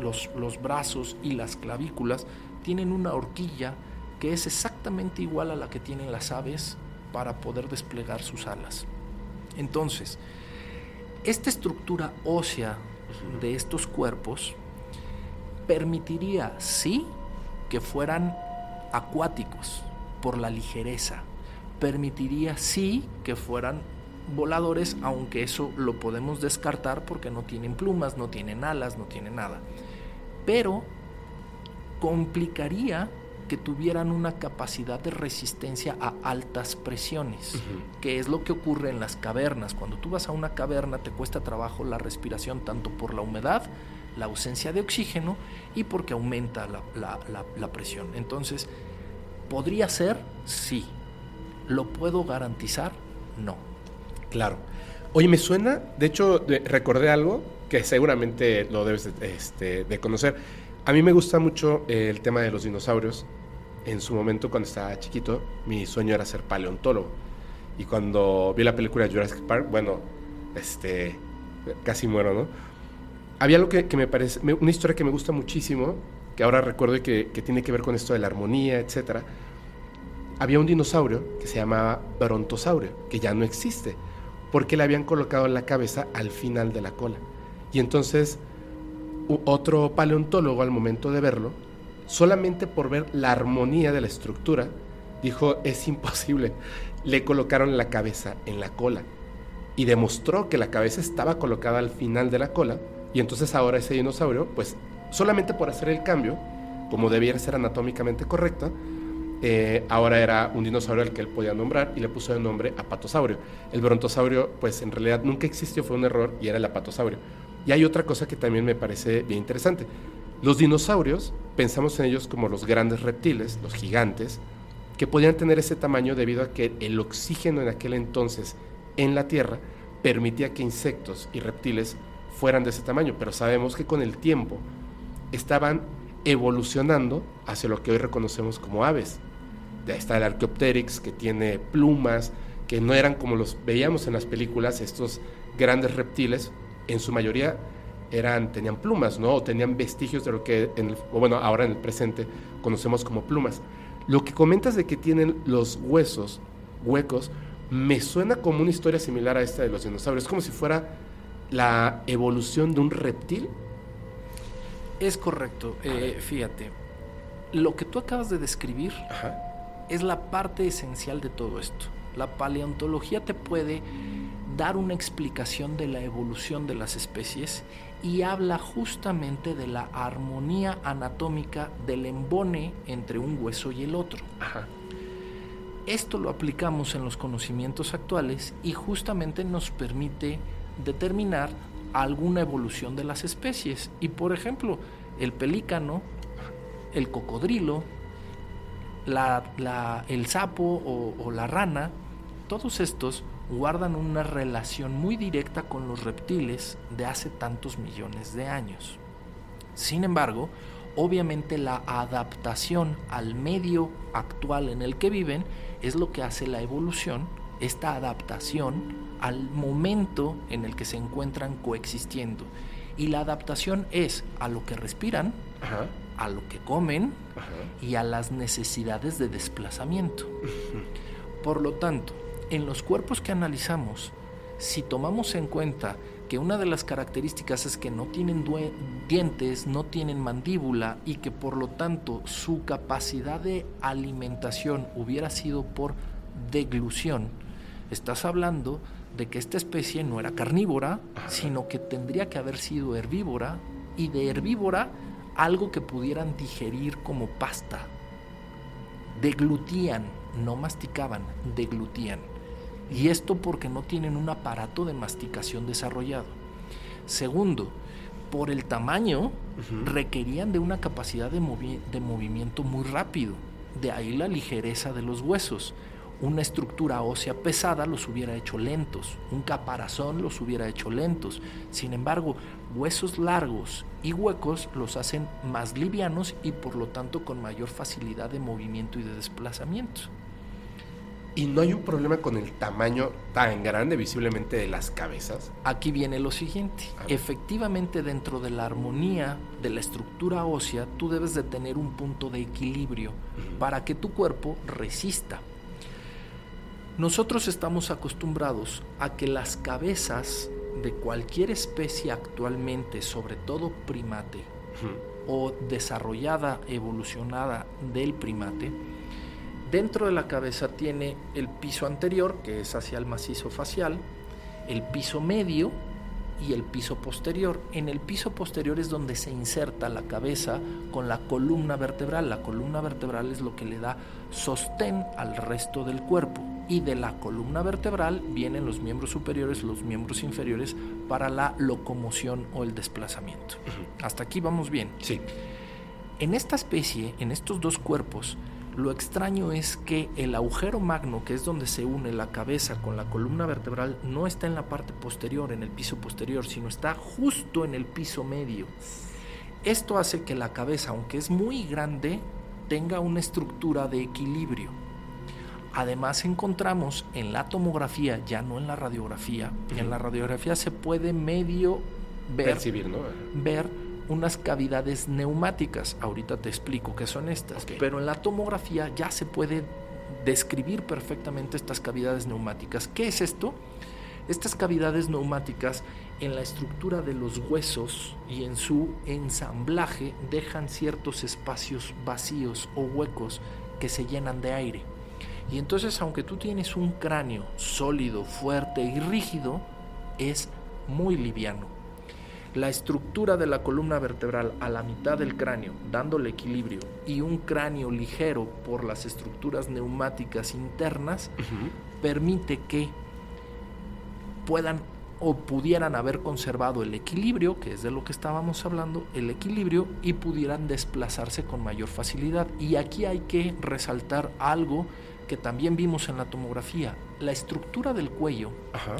los, los brazos y las clavículas, tienen una horquilla que es exactamente igual a la que tienen las aves para poder desplegar sus alas. Entonces, esta estructura ósea de estos cuerpos permitiría, sí, que fueran acuáticos por la ligereza. Permitiría, sí, que fueran voladores, aunque eso lo podemos descartar porque no tienen plumas, no tienen alas, no tienen nada. Pero complicaría que tuvieran una capacidad de resistencia a altas presiones, que es lo que ocurre en las cavernas. Cuando tú vas a una caverna te cuesta trabajo la respiración tanto por la humedad, la ausencia de oxígeno y porque aumenta la, presión. Entonces, ¿podría ser? Sí. ¿Lo puedo garantizar? No.
Claro. Oye, me suena, de hecho, recordé algo que seguramente lo debes de, este, de conocer. A mí me gusta mucho el tema de los dinosaurios en su momento cuando estaba chiquito, mi sueño era ser paleontólogo. Y cuando vi la película Jurassic Park, bueno, este, casi muero, ¿no? Había algo que, me parece, una historia que me gusta muchísimo, que ahora recuerdo que, tiene que ver con esto de la armonía, etcétera. Había un dinosaurio que se llamaba brontosaurio, que ya no existe, porque le habían colocado la cabeza al final de la cola. Y entonces otro paleontólogo al momento de verlo, solamente por ver la armonía de la estructura, dijo, es imposible. Le colocaron la cabeza en la cola y demostró que la cabeza estaba colocada al final de la cola y entonces ahora ese dinosaurio, pues solamente por hacer el cambio, como debiera ser anatómicamente correcta, eh, ahora era un dinosaurio al que él podía nombrar y le puso el nombre apatosaurio. El brontosaurio, pues en realidad nunca existió, fue un error y era el apatosaurio. Y hay otra cosa que también me parece bien interesante. Los dinosaurios, pensamos en ellos como los grandes reptiles, los gigantes, que podían tener ese tamaño debido a que el oxígeno en aquel entonces en la Tierra permitía que insectos y reptiles fueran de ese tamaño, pero sabemos que con el tiempo estaban evolucionando hacia lo que hoy reconocemos como aves. De está el Archaeopteryx, que tiene plumas, que no eran como los veíamos en las películas, estos grandes reptiles, en su mayoría eran, tenían plumas, ¿no? O tenían vestigios de lo que, en bueno, ahora en el presente conocemos como plumas. Lo que comentas de que tienen los huesos huecos, me suena como una historia similar a esta de los dinosaurios. Como si fuera la evolución de un reptil.
Es correcto. Eh, fíjate, lo que tú acabas de describir es la parte esencial de todo esto. La paleontología te puede dar una explicación de la evolución de las especies y habla justamente de la armonía anatómica del embone entre un hueso y el otro. Esto lo aplicamos en los conocimientos actuales y justamente nos permite determinar alguna evolución de las especies. Y por ejemplo, el pelícano, el cocodrilo, el sapo o, o la rana, todos estos guardan una relación muy directa con los reptiles de hace tantos millones de años. Sin embargo, obviamente la adaptación al medio actual en el que viven es lo que hace la evolución, esta adaptación al momento en el que se encuentran coexistiendo. Y la adaptación es a lo que respiran, a lo que comen y a las necesidades de desplazamiento. Por lo tanto, en los cuerpos que analizamos, si tomamos en cuenta que una de las características es que no tienen dientes, no tienen mandíbula y que por lo tanto su capacidad de alimentación hubiera sido por deglución, estás hablando de que esta especie no era carnívora, sino que tendría que haber sido herbívora y de herbívora algo que pudieran digerir como pasta. Deglutían, no masticaban, deglutían. Y esto porque no tienen un aparato de masticación desarrollado. Segundo, por el tamaño, requerían de una capacidad de, de movimiento muy rápido. De ahí la ligereza de los huesos. Una estructura ósea pesada los hubiera hecho lentos, un caparazón los hubiera hecho lentos. Sin embargo, huesos largos y huecos los hacen más livianos y por lo tanto con mayor facilidad de movimiento y de desplazamiento.
¿Y no hay un problema con el tamaño tan grande visiblemente de las cabezas?
Aquí viene lo siguiente. Efectivamente dentro de la armonía de la estructura ósea, tú debes de tener un punto de equilibrio para que tu cuerpo resista. Nosotros estamos acostumbrados a que las cabezas de cualquier especie actualmente, sobre todo primate o desarrollada, evolucionada del primate, Dentro de la cabeza tiene el piso anterior, que es hacia el macizo facial, el piso medio y el piso posterior. En el piso posterior es donde se inserta la cabeza con la columna vertebral. La columna vertebral es lo que le da sostén al resto del cuerpo. Y de la columna vertebral vienen los miembros superiores, los miembros inferiores para la locomoción o el desplazamiento. Hasta aquí vamos bien.
Sí.
En esta especie, en estos dos cuerpos, lo extraño es que el agujero magno, que es donde se une la cabeza con la columna vertebral, no está en la parte posterior, en el piso posterior, sino está justo en el piso medio. Esto hace que la cabeza, aunque es muy grande, tenga una estructura de equilibrio. Además encontramos en la tomografía, ya no en la radiografía, en la radiografía se puede medio ver,
Percibir, ¿no?
ver unas cavidades neumáticas. Ahorita te explico qué son estas. Pero en la tomografía ya se puede describir perfectamente estas cavidades neumáticas. ¿Qué es esto? Estas cavidades neumáticas en la estructura de los huesos y en su ensamblaje dejan ciertos espacios vacíos o huecos que se llenan de aire. Y entonces aunque tú tienes un cráneo sólido, fuerte y rígido, es muy liviano. La estructura de la columna vertebral a la mitad del cráneo, dándole equilibrio, y un cráneo ligero por las estructuras neumáticas internas, permite que puedan o pudieran haber conservado el equilibrio, que es de lo que estábamos hablando, el equilibrio, y pudieran desplazarse con mayor facilidad. Y aquí hay que resaltar algo que también vimos en la tomografía, la estructura del cuello,
Ajá.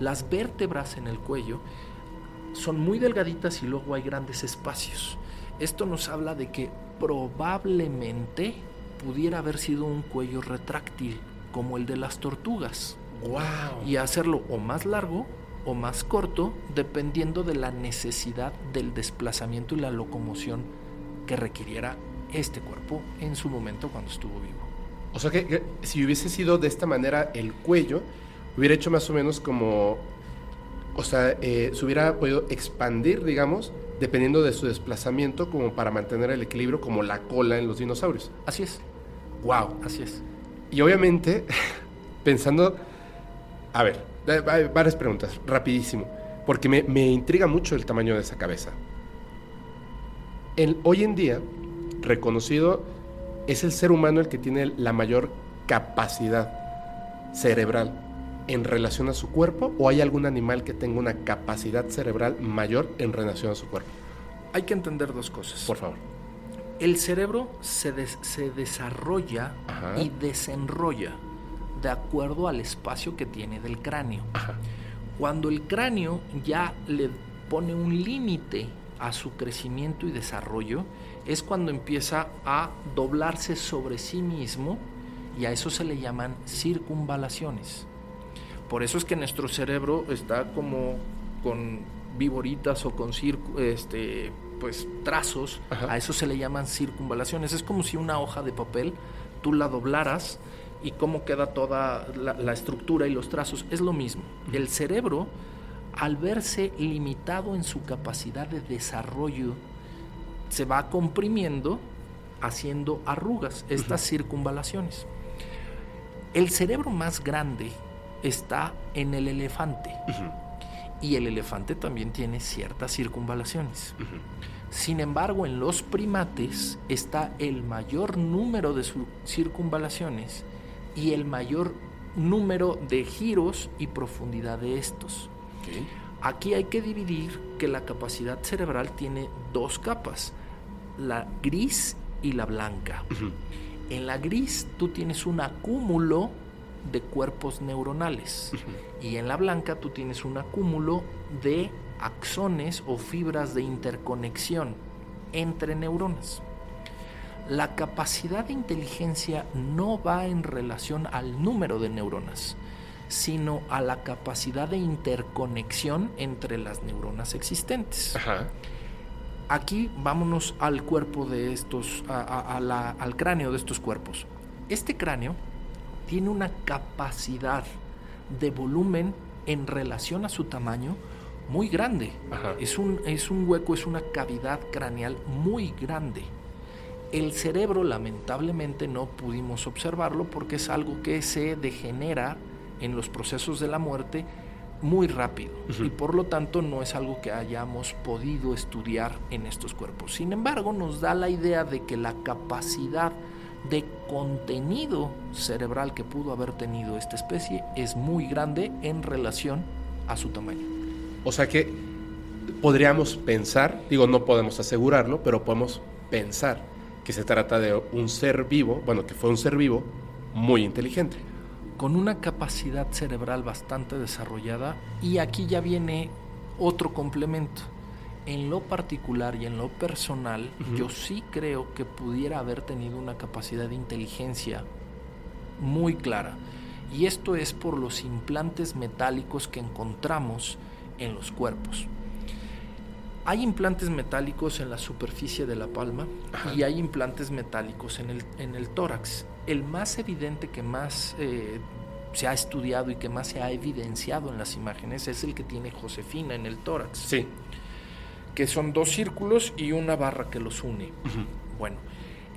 las vértebras en el cuello son muy delgaditas y luego hay grandes espacios. Esto nos habla de que probablemente pudiera haber sido un cuello retráctil, como el de las tortugas,
¡Wow!
y hacerlo o más largo o más corto, dependiendo de la necesidad del desplazamiento y la locomoción que requiriera este cuerpo en su momento cuando estuvo vivo.
O sea que, que si hubiese sido de esta manera el cuello, hubiera hecho más o menos como. O sea, eh, se hubiera podido expandir, digamos, dependiendo de su desplazamiento, como para mantener el equilibrio, como la cola en los dinosaurios.
Así es,
¡Wow!
así es.
Y obviamente, pensando. A ver, hay varias preguntas, rapidísimo. Porque me, me intriga mucho el tamaño de esa cabeza. El, hoy en día, reconocido, es el ser humano el que tiene la mayor capacidad cerebral en relación a su cuerpo o hay algún animal que tenga una capacidad cerebral mayor en relación a su cuerpo?
Hay que entender dos cosas.
Por favor.
El cerebro se, des- se desarrolla
Ajá.
y desenrolla de acuerdo al espacio que tiene del cráneo.
Ajá.
Cuando el cráneo ya le pone un límite a su crecimiento y desarrollo, es cuando empieza a doblarse sobre sí mismo y a eso se le llaman circunvalaciones. Por eso es que nuestro cerebro está como con viboritas o con este, pues, trazos,
Ajá.
a eso se le llaman circunvalaciones. Es como si una hoja de papel tú la doblaras y cómo queda toda la, la estructura y los trazos. Es lo mismo. El cerebro, al verse limitado en su capacidad de desarrollo, se va comprimiendo haciendo arrugas, estas circunvalaciones. El cerebro más grande está en el elefante y el elefante también tiene ciertas circunvalaciones. Sin embargo, en los primates está el mayor número de circunvalaciones y el mayor número de giros y profundidad de estos. Aquí hay que dividir que la capacidad cerebral tiene dos capas, la gris y la blanca. En la gris tú tienes un acúmulo de cuerpos neuronales y en la blanca tú tienes un acúmulo de axones o fibras de interconexión entre neuronas. La capacidad de inteligencia no va en relación al número de neuronas, sino a la capacidad de interconexión entre las neuronas existentes.
Ajá.
Aquí vámonos al cuerpo de estos, a- a- a la- al cráneo de estos cuerpos. Este cráneo tiene una capacidad de volumen en relación a su tamaño muy grande.
Ajá.
Es un, es un hueco, es una cavidad craneal muy grande. El cerebro lamentablemente no pudimos observarlo porque es algo que se degenera en los procesos de la muerte muy rápido y por lo tanto no es algo que hayamos podido estudiar en estos cuerpos. Sin embargo, nos da la idea de que la capacidad de contenido cerebral que pudo haber tenido esta especie es muy grande en relación a su tamaño.
O sea que podríamos pensar, digo, no podemos asegurarlo, pero podemos pensar que se trata de un ser vivo, bueno, que fue un ser vivo muy inteligente.
con una capacidad cerebral bastante desarrollada y aquí ya viene otro complemento. En lo particular y en lo personal, yo sí creo que pudiera haber tenido una capacidad de inteligencia muy clara. Y esto es por los implantes metálicos que encontramos en los cuerpos. Hay implantes metálicos en la superficie de la palma y hay implantes metálicos en el, en el tórax. El más evidente que más eh, se ha estudiado y que más se ha evidenciado en las imágenes es el que tiene Josefina en el tórax.
Sí.
Que son dos círculos y una barra que los une. Bueno,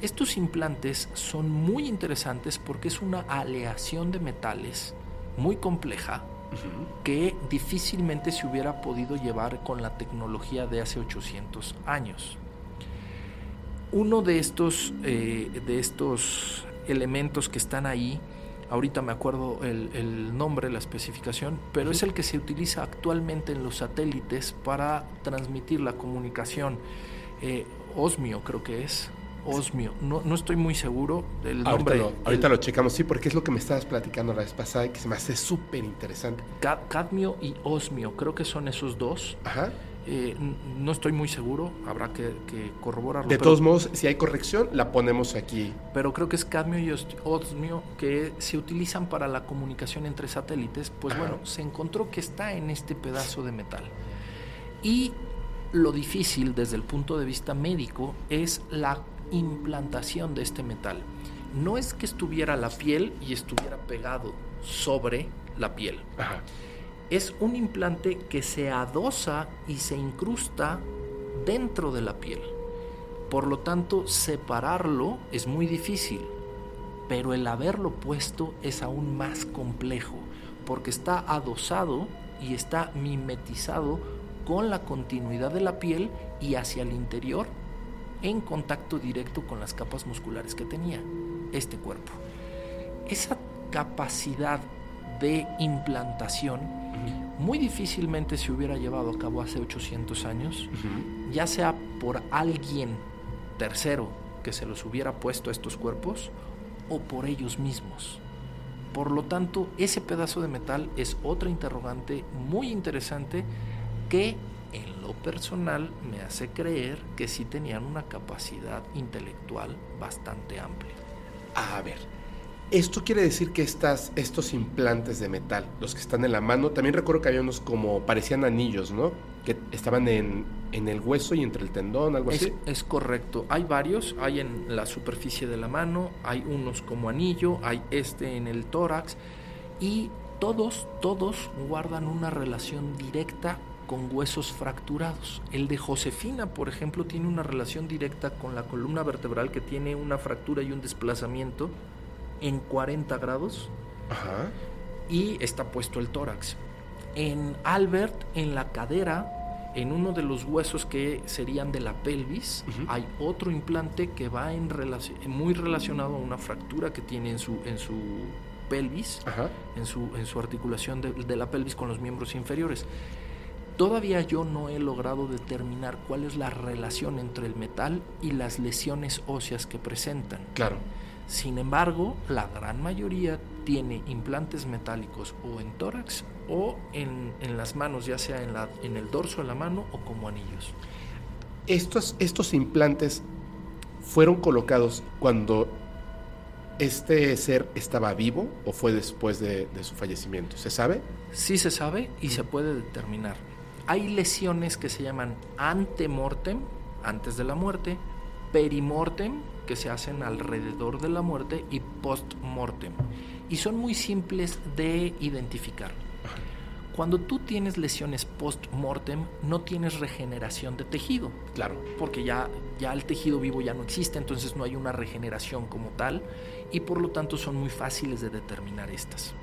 estos implantes son muy interesantes porque es una aleación de metales muy compleja que difícilmente se hubiera podido llevar con la tecnología de hace 800 años. Uno de estos, eh, de estos elementos que están ahí, ahorita me acuerdo el, nombre, la especificación, pero es el que se utiliza actualmente en los satélites para transmitir la comunicación. Eh, osmio creo que es, osmio. No, no estoy muy seguro del nombre.
Ahorita, lo, checamos, sí, porque es lo que me estabas platicando la vez pasada y que se me hace súper interesante.
cadmio y osmio, creo que son esos dos.
Ajá.
Eh, no estoy muy seguro, habrá que, corroborarlo.
De todos modos, si hay corrección, la ponemos aquí.
Pero creo que es cadmio y osmio que se utilizan para la comunicación entre satélites. Pues bueno, se encontró que está en este pedazo de metal. Y lo difícil desde el punto de vista médico es la implantación de este metal. No es que estuviera la piel y estuviera pegado sobre la piel. Es un implante que se adosa y se incrusta dentro de la piel. Por lo tanto, separarlo es muy difícil, pero el haberlo puesto es aún más complejo, porque está adosado y está mimetizado con la continuidad de la piel y hacia el interior en contacto directo con las capas musculares que tenía este cuerpo. Esa capacidad de implantación muy difícilmente se hubiera llevado a cabo hace 800 años, ya sea por alguien tercero que se los hubiera puesto a estos cuerpos o por ellos mismos. Por lo tanto, ese pedazo de metal es otra interrogante muy interesante que en lo personal me hace creer que sí tenían una capacidad intelectual bastante amplia.
A ver, esto quiere decir que estas, estos implantes de metal, los que están en la mano, también recuerdo que había unos como parecían anillos, ¿no? Que estaban en, en el hueso y entre el tendón, algo así.
Es correcto. Hay varios, hay en la superficie de la mano, hay unos como anillo, hay este en el tórax y todos, todos guardan una relación directa con huesos fracturados. El de Josefina, por ejemplo, tiene una relación directa con la columna vertebral que tiene una fractura y un desplazamiento en 40 grados y está puesto el tórax. En Albert, en la cadera, en uno de los huesos que serían de la pelvis, hay otro implante que va en muy relacionado a una fractura que tiene en su, en su pelvis, en su, en su articulación de la pelvis con los miembros inferiores. Todavía yo no he logrado determinar cuál es la relación entre el metal y las lesiones óseas que presentan.
Claro.
Sin embargo, la gran mayoría tiene implantes metálicos o en tórax o en, las manos, ya sea en, la, en el dorso de la mano o como anillos.
Estos, estos implantes fueron colocados cuando este ser estaba vivo o fue después de, de su fallecimiento. ¿Se sabe?
Sí se sabe y se puede determinar. Hay lesiones que se llaman antemortem, antes de la muerte, perimortem, que se hacen alrededor de la muerte, y postmortem. Y son muy simples de identificar. Cuando tú tienes lesiones post-mortem, no tienes regeneración de tejido.
Claro.
Porque ya, ya el tejido vivo ya no existe, entonces no hay una regeneración como tal, y por lo tanto son muy fáciles de determinar estas.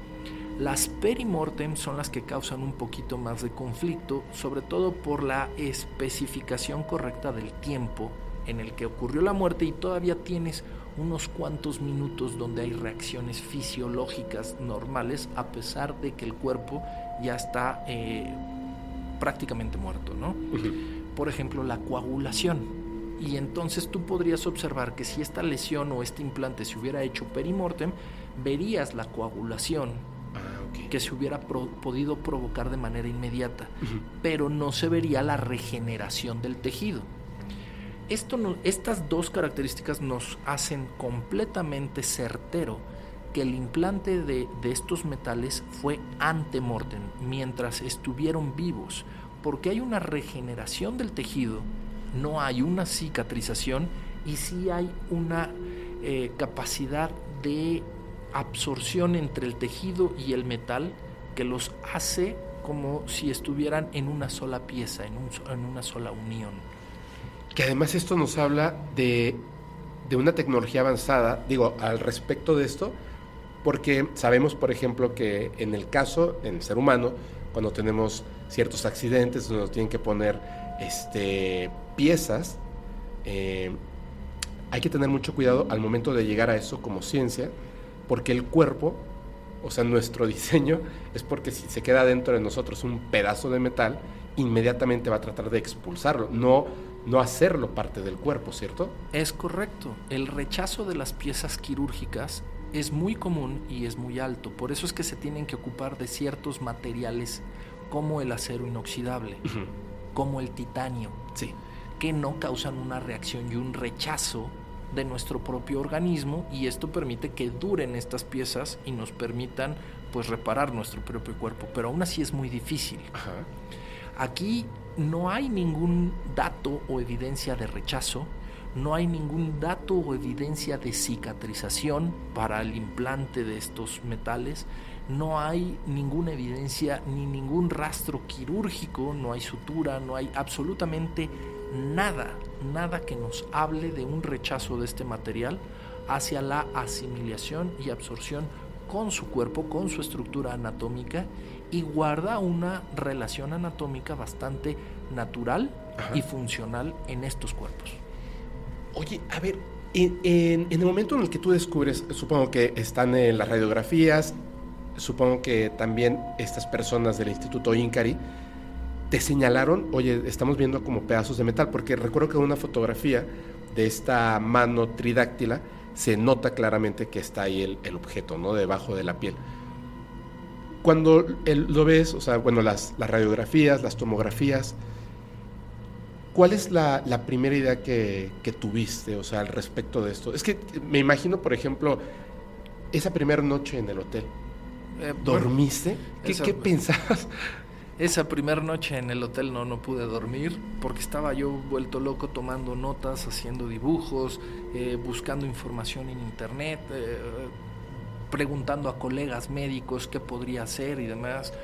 Las perimortem son las que causan un poquito más de conflicto, sobre todo por la especificación correcta del tiempo en el que ocurrió la muerte y todavía tienes unos cuantos minutos donde hay reacciones fisiológicas normales a pesar de que el cuerpo ya está eh, prácticamente muerto, ¿no? Por ejemplo, la coagulación. Y entonces tú podrías observar que si esta lesión o este implante se hubiera hecho perimortem, verías la coagulación que se hubiera podido provocar de manera inmediata, pero no se vería la regeneración del tejido. Esto estas dos características nos hacen completamente certero que el implante de, estos metales fue ante mortem, mientras estuvieron vivos, porque hay una regeneración del tejido, no hay una cicatrización y sí hay una eh, capacidad de absorción entre el tejido y el metal que los hace como si estuvieran en una sola pieza, en una sola unión.
Que además esto nos habla de, de una tecnología avanzada, digo, al respecto de esto, porque sabemos, por ejemplo, que en el caso, en el ser humano, cuando tenemos ciertos accidentes nos tienen que poner este, piezas, eh, hay que tener mucho cuidado al momento de llegar a eso como ciencia, porque el cuerpo, o sea, nuestro diseño, es porque si se queda dentro de nosotros un pedazo de metal, inmediatamente va a tratar de expulsarlo, no, no hacerlo parte del cuerpo, ¿cierto?
Es correcto. El rechazo de las piezas quirúrgicas es muy común y es muy alto. Por eso es que se tienen que ocupar de ciertos materiales como el acero inoxidable, como el titanio,
sí.
que no causan una reacción y un rechazo de nuestro propio organismo y esto permite que duren estas piezas y nos permitan pues reparar nuestro propio cuerpo, pero aún así es muy difícil. Aquí no hay ningún dato o evidencia de rechazo, no hay ningún dato o evidencia de cicatrización para el implante de estos metales, no hay ninguna evidencia ni ningún rastro quirúrgico, no hay sutura, no hay absolutamente nada, nada que nos hable de un rechazo de este material hacia la asimilación y absorción con su cuerpo, con su estructura anatómica y guarda una relación anatómica bastante natural y funcional en estos cuerpos.
Oye, a ver, en, el momento en el que tú descubres, supongo que están en las radiografías, supongo que también estas personas del Instituto Incari te señalaron, oye, estamos viendo como pedazos de metal, porque recuerdo que en una fotografía de esta mano tridáctila se nota claramente que está ahí el, objeto, ¿no? Debajo de la piel. Cuando lo ves, o sea, bueno, las, radiografías, las tomografías, ¿cuál es la, primera idea que, tuviste, o sea, al respecto de esto? Es que me imagino, por ejemplo, esa primera noche en el hotel. Eh, ¿Dormiste? ¿Qué, ¿Qué pensabas?
Esa primera noche en el hotel no, no pude dormir porque estaba yo vuelto loco tomando notas, haciendo dibujos, eh, buscando información en internet, eh, preguntando a colegas médicos qué podría hacer y demás,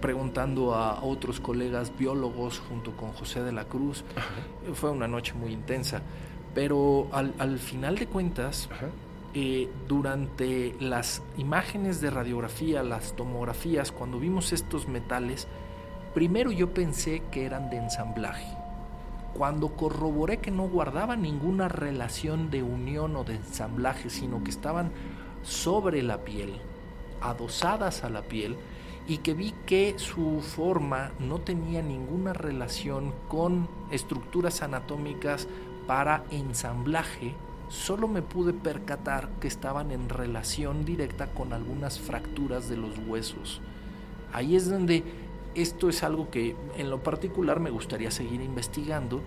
preguntando a otros colegas biólogos junto con José de la Cruz. Fue una noche muy intensa, pero al, al final de cuentas... Eh, durante las imágenes de radiografía, las tomografías, cuando vimos estos metales, Primero yo pensé que eran de ensamblaje. Cuando corroboré que no guardaban ninguna relación de unión o de ensamblaje, sino que estaban sobre la piel, adosadas a la piel, y que vi que su forma no tenía ninguna relación con estructuras anatómicas para ensamblaje, solo me pude percatar que estaban en relación directa con algunas fracturas de los huesos. Ahí es donde esto es algo que en lo particular me gustaría seguir investigando.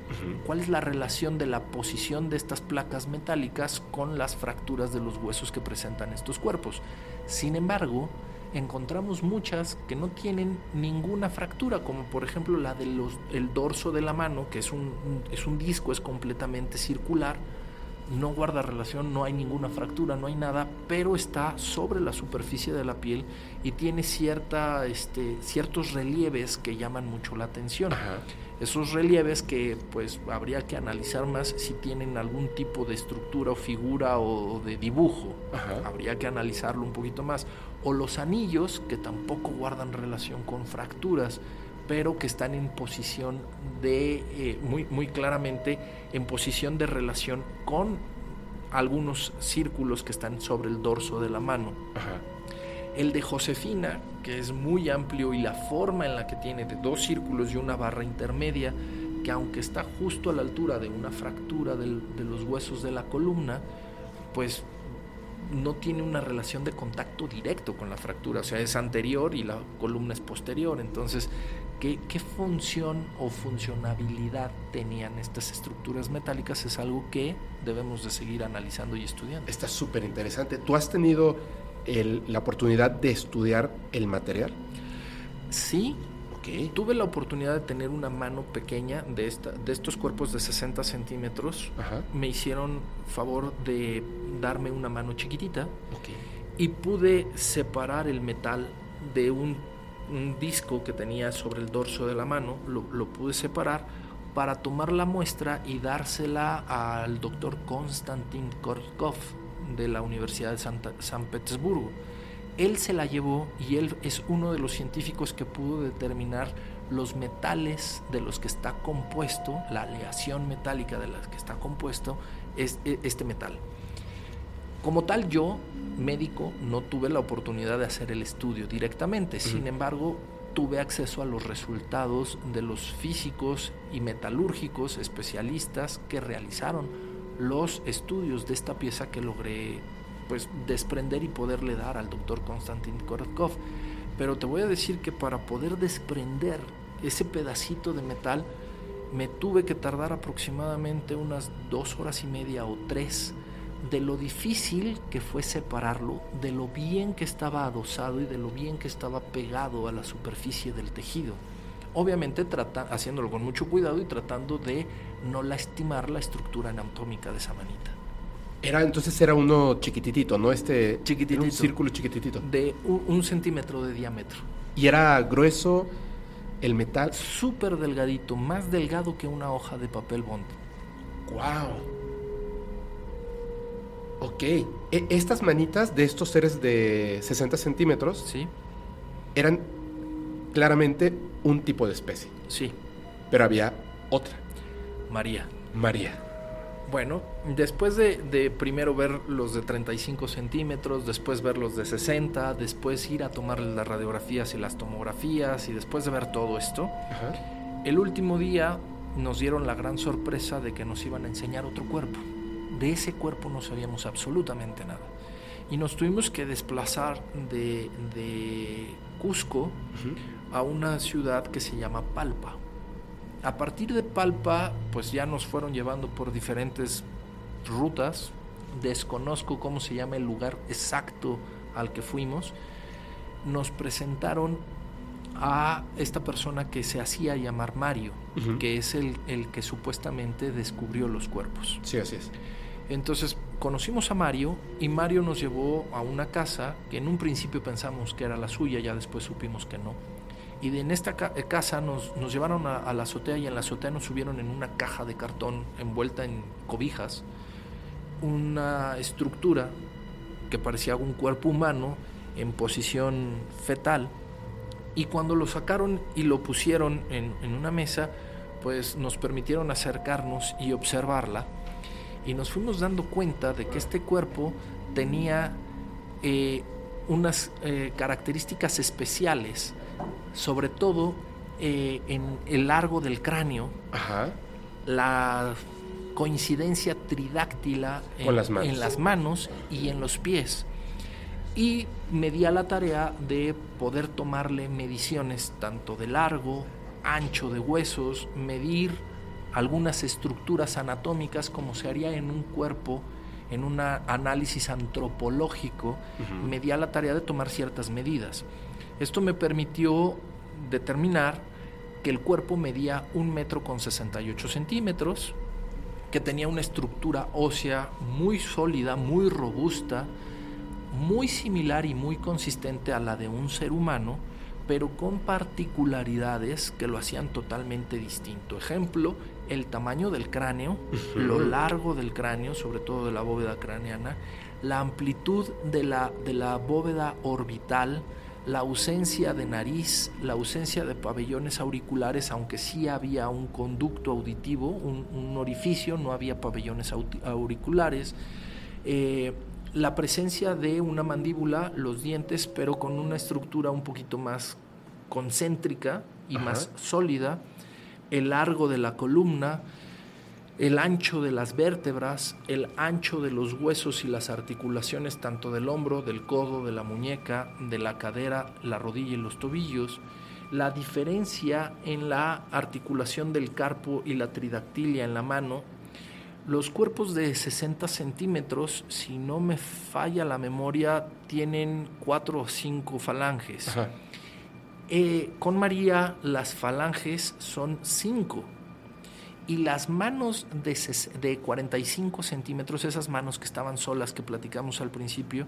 ¿Cuál es la relación de la posición de estas placas metálicas con las fracturas de los huesos que presentan estos cuerpos? Sin embargo, encontramos muchas que no tienen ninguna fractura, como por ejemplo la del dorso de la mano, que es un, es un disco, es completamente circular no guarda relación, no hay ninguna fractura, no hay nada, pero está sobre la superficie de la piel y tiene cierta, este, ciertos relieves que llaman mucho la atención. Esos relieves que pues habría que analizar más si tienen algún tipo de estructura o figura o, de dibujo. Habría que analizarlo un poquito más. O los anillos que tampoco guardan relación con fracturas pero que están en posición de, eh, muy, muy claramente, en posición de relación con algunos círculos que están sobre el dorso de la mano. El de Josefina, que es muy amplio y la forma en la que tiene de dos círculos y una barra intermedia, que aunque está justo a la altura de una fractura de los huesos de la columna, pues no tiene una relación de contacto directo con la fractura, o sea, es anterior y la columna es posterior. Entonces, ¿qué, qué función o funcionabilidad tenían estas estructuras metálicas? Es algo que debemos de seguir analizando y estudiando.
Está súper interesante. ¿Tú has tenido el- la oportunidad de estudiar el material?
Sí,
Ok.
tuve la oportunidad de tener una mano pequeña de, esta, de estos cuerpos de 60 centímetros.
Ajá.
Me hicieron favor de darme una mano chiquitita
Ok.
y pude separar el metal de un, un disco que tenía sobre el dorso de la mano, lo, pude separar para tomar la muestra y dársela al doctor Konstantin Kortkov de la Universidad de Santa- San Petersburgo. Él se la llevó y él es uno de los científicos que pudo determinar los metales de los que está compuesto, la aleación metálica de las que está compuesto es e- este metal. Como tal, yo, médico, no tuve la oportunidad de hacer el estudio directamente. Sin embargo, tuve acceso a los resultados de los físicos y metalúrgicos especialistas que realizaron los estudios de esta pieza que logré pues desprender y poderle dar al doctor Konstantin Korotkov. Pero te voy a decir que para poder desprender ese pedacito de metal me tuve que tardar aproximadamente unas dos horas y media o tres de lo difícil que fue separarlo, de lo bien que estaba adosado y de lo bien que estaba pegado a la superficie del tejido. Obviamente trata, haciéndolo con mucho cuidado y tratando de no lastimar la estructura anatómica de esa manita.
Era, entonces era uno chiquititito, ¿no? Este,
Chiquititito.
un círculo chiquititito.
De un, un centímetro de diámetro.
Y era grueso el metal.
Súper delgadito, más delgado que una hoja de papel bond.
¡Wow! Ok. E- estas manitas de estos seres de 60 centímetros
¿Sí?
eran claramente un tipo de especie.
Sí.
Pero había otra.
María.
María.
Bueno, después de, de primero ver los de 35 centímetros, después ver los de 60, después ir a tomar las radiografías y las tomografías y después de ver todo esto,
Ajá.
el último día nos dieron la gran sorpresa de que nos iban a enseñar otro cuerpo. De ese cuerpo no sabíamos absolutamente nada. Y nos tuvimos que desplazar de, de Cusco a una ciudad que se llama Palpa. A partir de Palpa, pues ya nos fueron llevando por diferentes rutas. Desconozco cómo se llama el lugar exacto al que fuimos. Nos presentaron a esta persona que se hacía llamar Mario, que es el, el que supuestamente descubrió los cuerpos.
Sí, así es.
Entonces conocimos a Mario y Mario nos llevó a una casa que en un principio pensamos que era la suya, ya después supimos que no. Y en esta eh, casa nos, nos llevaron a, a la azotea y en la azotea nos subieron en una caja de cartón envuelta en cobijas, una estructura que parecía un cuerpo humano en posición fetal. Y cuando lo sacaron y lo pusieron en, en una mesa, pues nos permitieron acercarnos y observarla y nos fuimos dando cuenta de que este cuerpo tenía eh, unas eh, características especiales, sobre todo eh, en el largo del cráneo,
Ajá.
la coincidencia tridáctila en,
Con las manos.
en las manos y en los pies. Y me di a la tarea de poder tomarle mediciones tanto de largo, ancho de huesos, medir algunas estructuras anatómicas como se haría en un cuerpo, en un análisis antropológico,
Ujú.
me di a la tarea de tomar ciertas medidas. Esto me permitió determinar que el cuerpo medía un metro con 68 centímetros, que tenía una estructura ósea muy sólida, muy robusta, muy similar y muy consistente a la de un ser humano, pero con particularidades que lo hacían totalmente distinto. Ejemplo, el tamaño del cráneo, lo largo del cráneo, sobre todo de la bóveda craneana, la amplitud de la, de la bóveda orbital, la ausencia de nariz, la ausencia de pabellones auriculares, aunque sí había un conducto auditivo, un, un orificio, no había pabellones auriculares. Eh, la presencia de una mandíbula, los dientes, pero con una estructura un poquito más concéntrica y
Ajá.
más sólida, el largo de la columna, el ancho de las vértebras, el ancho de los huesos y las articulaciones tanto del hombro, del codo, de la muñeca, de la cadera, la rodilla y los tobillos, la diferencia en la articulación del carpo y la tridactilia en la mano, los cuerpos de 60 centímetros, si no me falla la memoria, tienen cuatro o cinco falanges. Eh, con María las falanges son cinco y las manos de, de 45 centímetros, esas manos que estaban solas que platicamos al principio,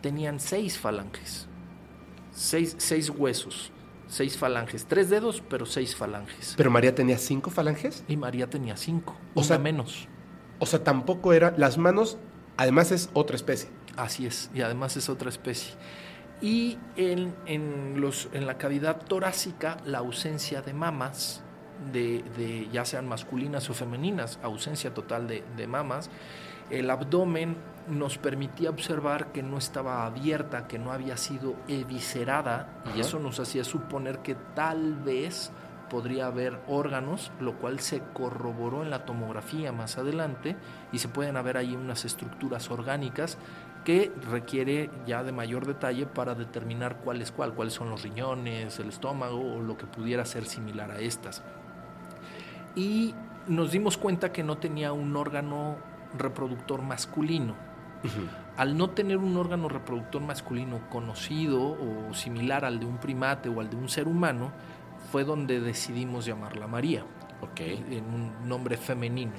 tenían seis falanges, seis, seis huesos, seis falanges, tres dedos, pero seis falanges.
¿Pero María tenía cinco falanges?
Y María tenía cinco, o sea menos.
O sea, tampoco era, las manos, además es otra especie.
Así es, y además es otra especie. Y en, en, los, en la cavidad torácica, la ausencia de mamas, de, ya sean masculinas o femeninas, ausencia total de, de mamas. El abdomen nos permitía observar que no estaba abierta, que no había sido eviscerada, y eso nos hacía suponer que tal vez podría haber órganos, lo cual se corroboró en la tomografía más adelante, y se pueden ver ahí unas estructuras orgánicas que requiere ya de mayor detalle para determinar cuál es cuál, cuáles son los riñones, el estómago o lo que pudiera ser similar a estas y nos dimos cuenta que no tenía un órgano reproductor masculino. Al no tener un órgano reproductor masculino conocido o similar al de un primate o al de un ser humano, fue donde decidimos llamarla María, en un nombre femenino.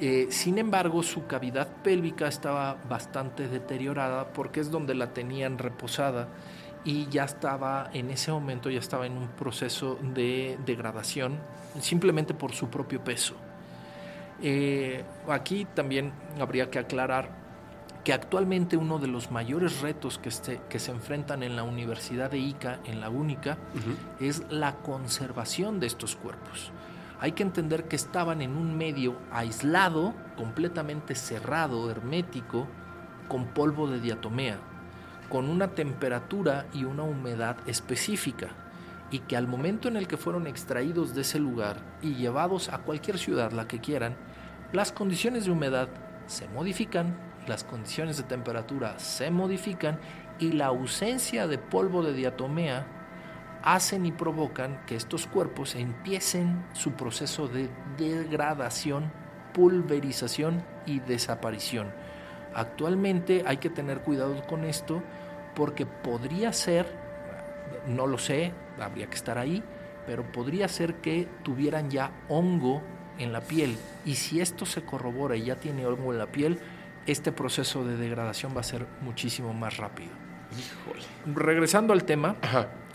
Eh, sin embargo, su cavidad pélvica estaba bastante deteriorada porque es donde la tenían reposada y ya estaba en ese momento ya estaba en un proceso de degradación simplemente por su propio peso. Eh, aquí también habría que aclarar que actualmente uno de los mayores retos que, este, que se enfrentan en la Universidad de Ica, en la única, es la conservación de estos cuerpos. Hay que entender que estaban en un medio aislado, completamente cerrado, hermético, con polvo de diatomea con una temperatura y una humedad específica y que al momento en el que fueron extraídos de ese lugar y llevados a cualquier ciudad, la que quieran, las condiciones de humedad se modifican, las condiciones de temperatura se modifican y la ausencia de polvo de diatomea hacen y provocan que estos cuerpos empiecen su proceso de degradación, pulverización y desaparición. Actualmente hay que tener cuidado con esto porque podría ser, no lo sé, habría que estar ahí, pero podría ser que tuvieran ya hongo en la piel. Y si esto se corrobora y ya tiene hongo en la piel, este proceso de degradación va a ser muchísimo más rápido. Regresando al tema,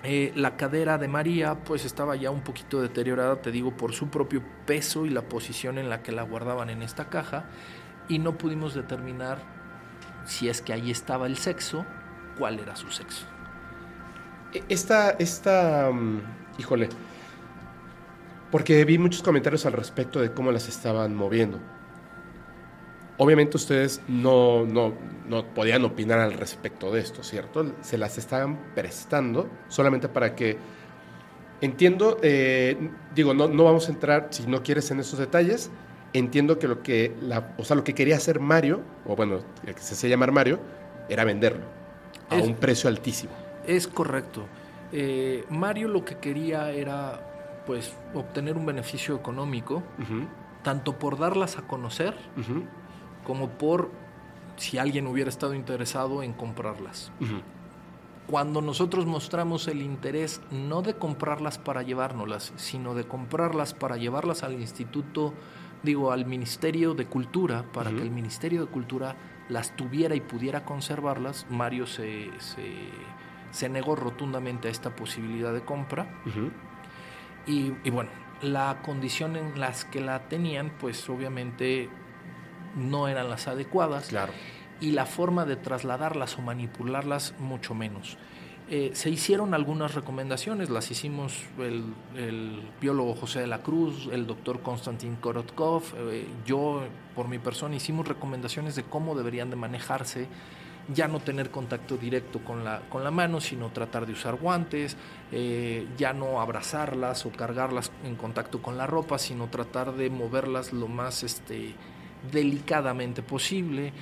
eh, la cadera de María pues estaba ya un poquito deteriorada, te digo, por su propio peso y la posición en la que la guardaban en esta caja y no pudimos determinar si es que ahí estaba el sexo cuál era su sexo.
E, esta, esta, mm, híjole, porque vi muchos comentarios al respecto de cómo las estaban moviendo. Obviamente ustedes no, no, no podían opinar al respecto de esto, ¿cierto? Se las estaban prestando solamente para que entiendo, eh, digo, no, no vamos a entrar, si no quieres, en esos detalles. Entiendo que lo que, la, o sea, lo que quería hacer Mario, o bueno, el que se hacía llamar Mario, era venderlo a un precio altísimo.
Es correcto. Eh, Mario lo que quería era pues obtener un beneficio económico, tanto por darlas a conocer como por si alguien hubiera estado interesado en comprarlas. Cuando nosotros mostramos el interés no de comprarlas para llevárnoslas, sino de comprarlas para llevarlas al instituto, digo, al Ministerio de Cultura, para que el Ministerio de Cultura las tuviera y pudiera conservarlas, Mario se, se, negó rotundamente a esta posibilidad de compra. y, bueno, la condición en las que la tenían, pues obviamente no eran las adecuadas.
Claro.
Y la forma de trasladarlas o manipularlas, mucho menos. Eh, se hicieron algunas recomendaciones, las hicimos el, biólogo José de la Cruz, el doctor Konstantin Korotkov, eh, yo por mi persona hicimos recomendaciones de cómo deberían de manejarse ya no tener contacto directo con la, con la mano, sino tratar de usar guantes, eh, ya no abrazarlas o cargarlas en contacto con la ropa, sino tratar de moverlas lo más este, delicadamente posible.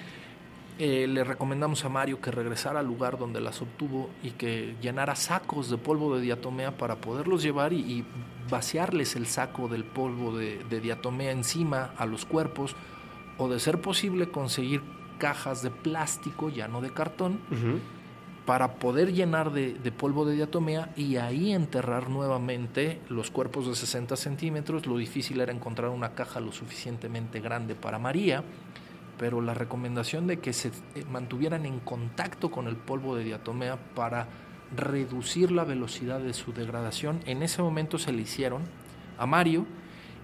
Eh, le recomendamos a Mario que regresara al lugar donde las obtuvo y que llenara sacos de polvo de diatomea para poderlos llevar y, vaciarles el saco del polvo de, diatomea encima a los cuerpos o de ser posible conseguir cajas de plástico, ya no de cartón, para poder llenar de, polvo de diatomea y ahí enterrar nuevamente los cuerpos de 60 centímetros. Lo difícil era encontrar una caja lo suficientemente grande para María pero la recomendación de que se eh, mantuvieran en contacto con el polvo de diatomea para reducir la velocidad de su degradación, en ese momento se le hicieron a Mario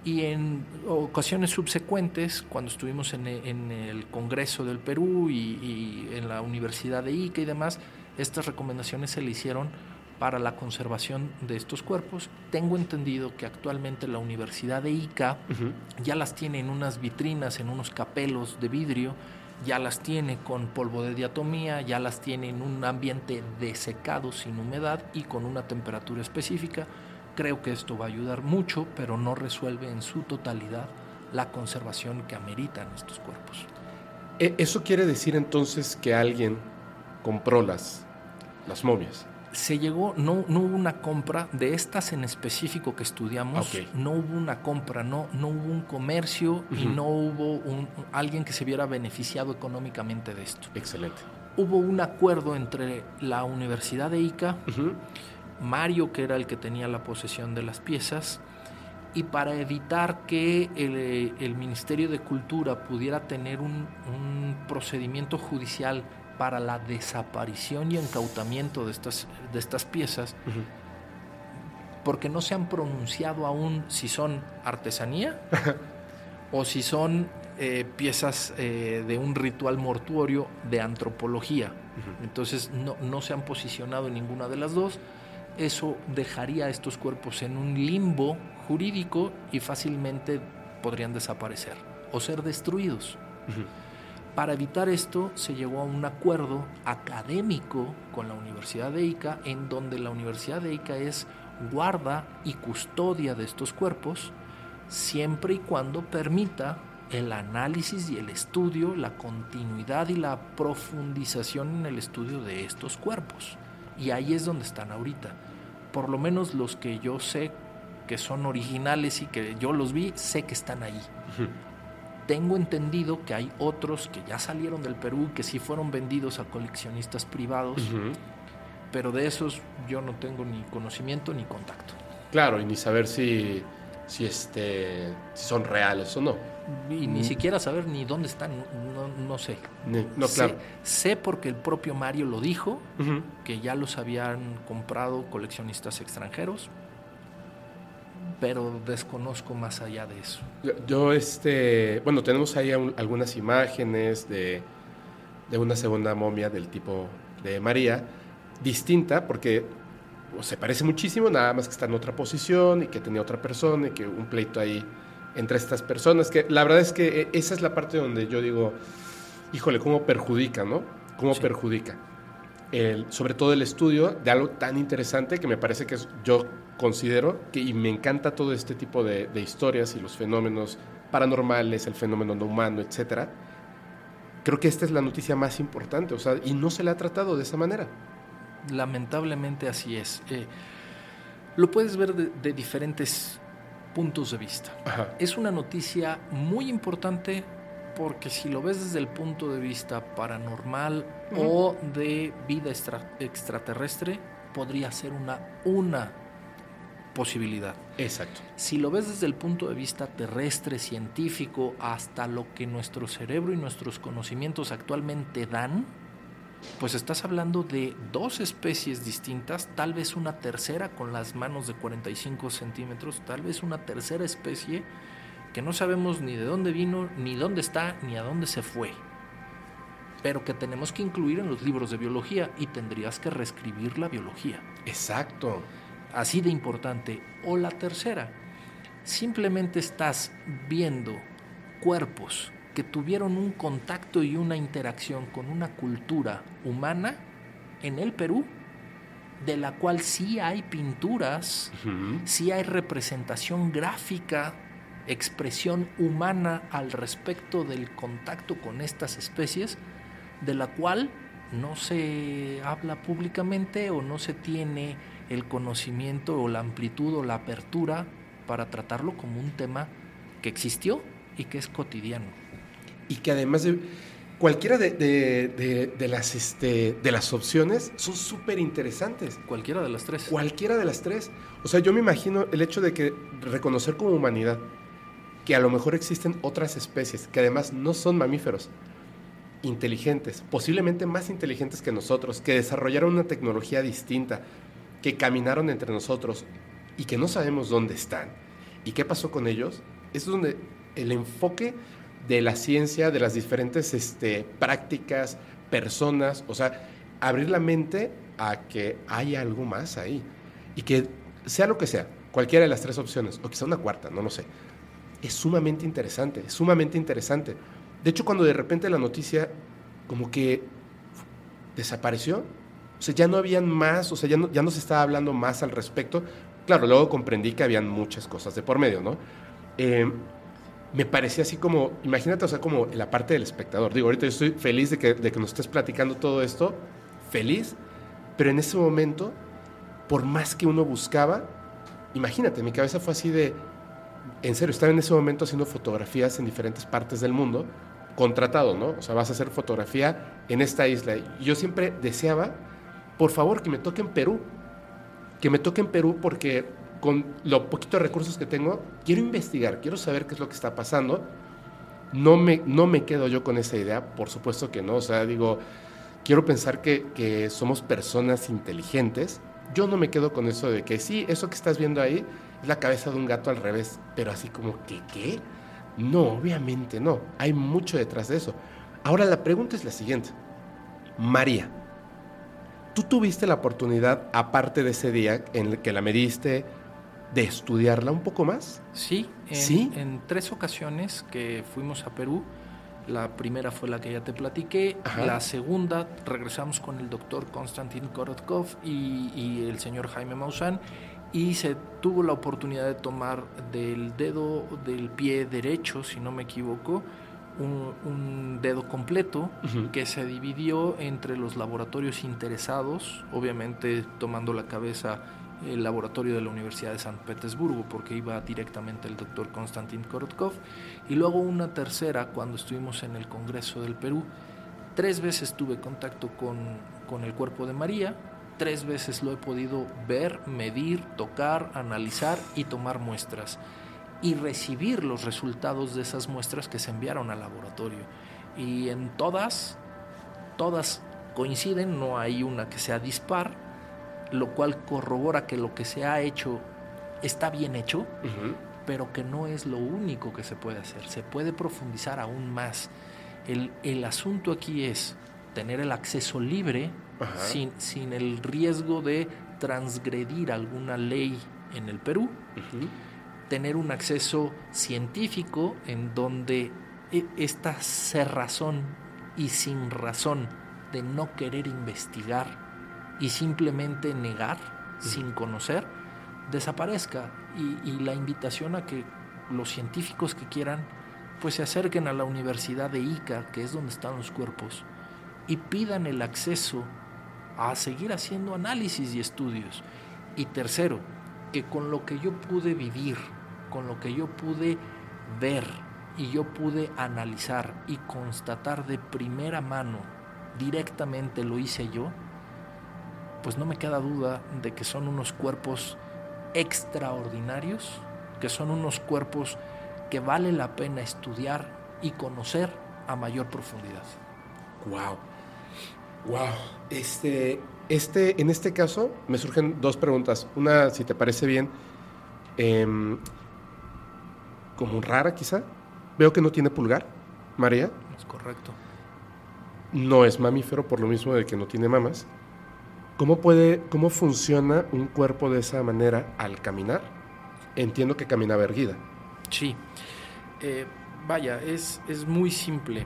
y en ocasiones subsecuentes, cuando estuvimos en el, Congreso del Perú y en la Universidad de Ica y demás, estas recomendaciones se le hicieron para la conservación de estos cuerpos. Tengo entendido que actualmente la Universidad de Ica ya las tiene en unas vitrinas, en unos capelos de vidrio, ya las tiene con polvo de diatomía, ya las tiene en un ambiente desecado sin humedad y con una temperatura específica. Creo que esto va a ayudar mucho, pero no resuelve en su totalidad la conservación que ameritan estos cuerpos.
E, ¿Eso quiere decir entonces que alguien compró las, las momias?
se llegó, no, no hubo una compra de estas en específico que estudiamos, no hubo una compra, no, no hubo un comercio y no hubo un, alguien que se viera beneficiado económicamente de esto.
Excelente.
Hubo un acuerdo entre la Universidad de Ica, Mario, que era el que tenía la posesión de las piezas, y para evitar que el, Ministerio de Cultura pudiera tener un, un procedimiento judicial para la desaparición y encautamiento de estas, de estas piezas, porque no se han pronunciado aún si son artesanía o si son eh, piezas eh, de un ritual mortuorio de antropología. Entonces no, no se han posicionado en ninguna de las dos. Eso dejaría a estos cuerpos en un limbo jurídico y fácilmente podrían desaparecer o ser destruidos. Para evitar esto se llegó a un acuerdo académico con la Universidad de Ica, en donde la Universidad de Ica es guarda y custodia de estos cuerpos, siempre y cuando permita el análisis y el estudio, la continuidad y la profundización en el estudio de estos cuerpos. Y ahí es donde están ahorita. Por lo menos los que yo sé que son originales y que yo los vi, sé que están ahí. Tengo entendido que hay otros que ya salieron del Perú, que sí fueron vendidos a coleccionistas privados, pero de esos yo no tengo ni conocimiento ni contacto.
Claro, y ni saber si, si, este, son reales o no.
Y ni mm. siquiera saber ni dónde están, no, sé.
no, claro.
sé, porque el propio Mario lo dijo, que ya los habían comprado coleccionistas extranjeros, pero desconozco más allá de eso.
Yo, este, bueno, tenemos ahí algunas imágenes de, de, una segunda momia del tipo de María, distinta, porque se parece muchísimo, nada más que está en otra posición y que tenía otra persona y que un pleito ahí entre estas personas, que la verdad es que e, esa es la parte donde yo digo, híjole, cómo perjudica, ¿no? ¿Cómo perjudica? El, sobre todo el estudio de algo tan interesante que me parece que es, yo considero que, y me encanta todo este tipo de, historias y los fenómenos paranormales, el fenómeno no humano, etcétera. Creo que esta es la noticia más importante, o sea, y no se le ha tratado de esa manera.
Lamentablemente así es. Eh, lo puedes ver de, diferentes puntos de vista. Es una noticia muy importante porque si lo ves desde el punto de vista paranormal o de vida extraterrestre, podría ser una, una posibilidad.
Exacto.
Si lo ves desde el punto de vista terrestre, científico, hasta lo que nuestro cerebro y nuestros conocimientos actualmente dan, pues estás hablando de dos especies distintas, tal vez una tercera con las manos de 45 centímetros, tal vez una tercera especie que no sabemos ni de dónde vino, ni dónde está, ni a dónde se fue, pero que tenemos que incluir en los libros de biología y tendrías que reescribir la biología.
Exacto
así de importante. O la tercera, simplemente estás viendo cuerpos que tuvieron un contacto y una interacción con una cultura humana en el Perú, de la cual sí hay pinturas, sí hay representación gráfica, expresión humana al respecto del contacto con estas especies, de la cual no se habla públicamente o no se tiene el conocimiento o la amplitud o la apertura para tratarlo como un tema que existió y que es cotidiano.
Y que además de cualquiera de, las, este, de las opciones son súper interesantes.
Cualquiera de las tres.
Cualquiera de las tres. O sea, yo me imagino el hecho de que reconocer como humanidad que a lo mejor existen otras especies que además no son mamíferos, inteligentes, posiblemente más inteligentes que nosotros, que desarrollaron una tecnología distinta, que caminaron entre nosotros y que no sabemos dónde están. Y qué pasó con ellos, es donde el enfoque de la ciencia, de las diferentes este, prácticas, personas, o sea, abrir la mente a que hay algo más ahí. Y que sea lo que sea, cualquiera de las tres opciones, o quizá una cuarta, no lo sé, es sumamente interesante, es sumamente interesante. De hecho, cuando de repente la noticia como que desapareció, o sea, ya no habían más, o sea, ya no, ya no se estaba hablando más al respecto. Claro, luego comprendí que habían muchas cosas de por medio, ¿no? Eh, me parecía así como, imagínate, o sea, como la parte del espectador. Digo, ahorita yo estoy feliz de que, de que nos estés platicando todo esto, feliz, pero en ese momento, por más que uno buscaba, imagínate, mi cabeza fue así de, en serio, estaba en ese momento haciendo fotografías en diferentes partes del mundo, contratado, ¿no? O sea, vas a hacer fotografía en esta isla. Yo siempre deseaba, por favor, que me toque en Perú, que me toque en Perú porque con los poquitos recursos que tengo, quiero investigar, quiero saber qué es lo que está pasando. No me, no me quedo yo con esa idea, por supuesto que no. O sea, digo, quiero pensar que, que somos personas inteligentes. Yo no me quedo con eso de que sí, eso que estás viendo ahí es la cabeza de un gato al revés, pero así como que, ¿qué? No, obviamente no. Hay mucho detrás de eso. Ahora la pregunta es la siguiente. María, ¿tú tuviste la oportunidad, aparte de ese día en el que la mediste, de estudiarla un poco más?
Sí, en, ¿Sí? en tres ocasiones que fuimos a Perú. La primera fue la que ya te platiqué. La segunda regresamos con el doctor Konstantin Korotkov y, y el señor Jaime Maussan y se tuvo la oportunidad de tomar del dedo del pie derecho, si no me equivoco, un, dedo completo que se dividió entre los laboratorios interesados, obviamente tomando la cabeza el laboratorio de la Universidad de San Petersburgo, porque iba directamente el doctor Konstantin Korotkov, y luego una tercera cuando estuvimos en el Congreso del Perú. Tres veces tuve contacto con, con el cuerpo de María, tres veces lo he podido ver, medir, tocar, analizar y tomar muestras y recibir los resultados de esas muestras que se enviaron al laboratorio. Y en todas, todas coinciden, no hay una que sea dispar, lo cual corrobora que lo que se ha hecho está bien hecho, pero que no es lo único que se puede hacer, se puede profundizar aún más. El, el asunto aquí es tener el acceso libre sin, sin, el riesgo de transgredir alguna ley en el Perú, tener un acceso científico en donde e, esta cerrazón y sin razón de no querer investigar y simplemente negar sin conocer, desaparezca y, y, la invitación a que los científicos que quieran pues se acerquen a la Universidad de Ica, que es donde están los cuerpos, y pidan el acceso a seguir haciendo análisis y estudios. Y tercero, que con lo que yo pude vivir, con lo que yo pude ver y yo pude analizar y constatar de primera mano, directamente lo hice yo, pues no me queda duda de que son unos cuerpos extraordinarios, que son unos cuerpos que vale la pena estudiar y conocer a mayor profundidad.
Wow. Wow. Este, este, en este caso me surgen dos preguntas. Una, si te parece bien, em, como rara quizá. Veo que no tiene pulgar, María.
Es correcto.
No es mamífero por lo mismo de que no tiene mamas. ¿Cómo puede, cómo funciona un cuerpo de esa manera al caminar? Entiendo que caminaba erguida.
Sí. Eh, vaya, es, es muy simple.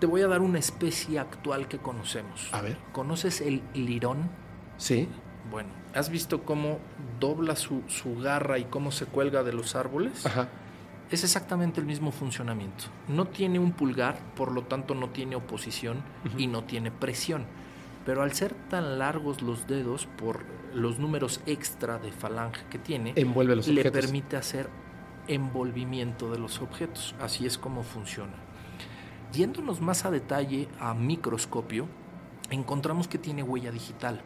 Te voy a dar una especie actual que conocemos.
A ver.
¿Conoces el lirón?
Sí.
Bueno, ¿has visto cómo dobla su, su garra y cómo se cuelga de los árboles?
Ajá.
Es exactamente el mismo funcionamiento. No tiene un pulgar, por lo tanto no tiene oposición y no tiene presión. Pero al ser tan largos los dedos por los números extra de falange que tiene,
Envuelve los
le
objetos.
permite hacer envolvimiento de los objetos. Así es como funciona. Yéndonos más a detalle a microscopio, encontramos que tiene huella digital.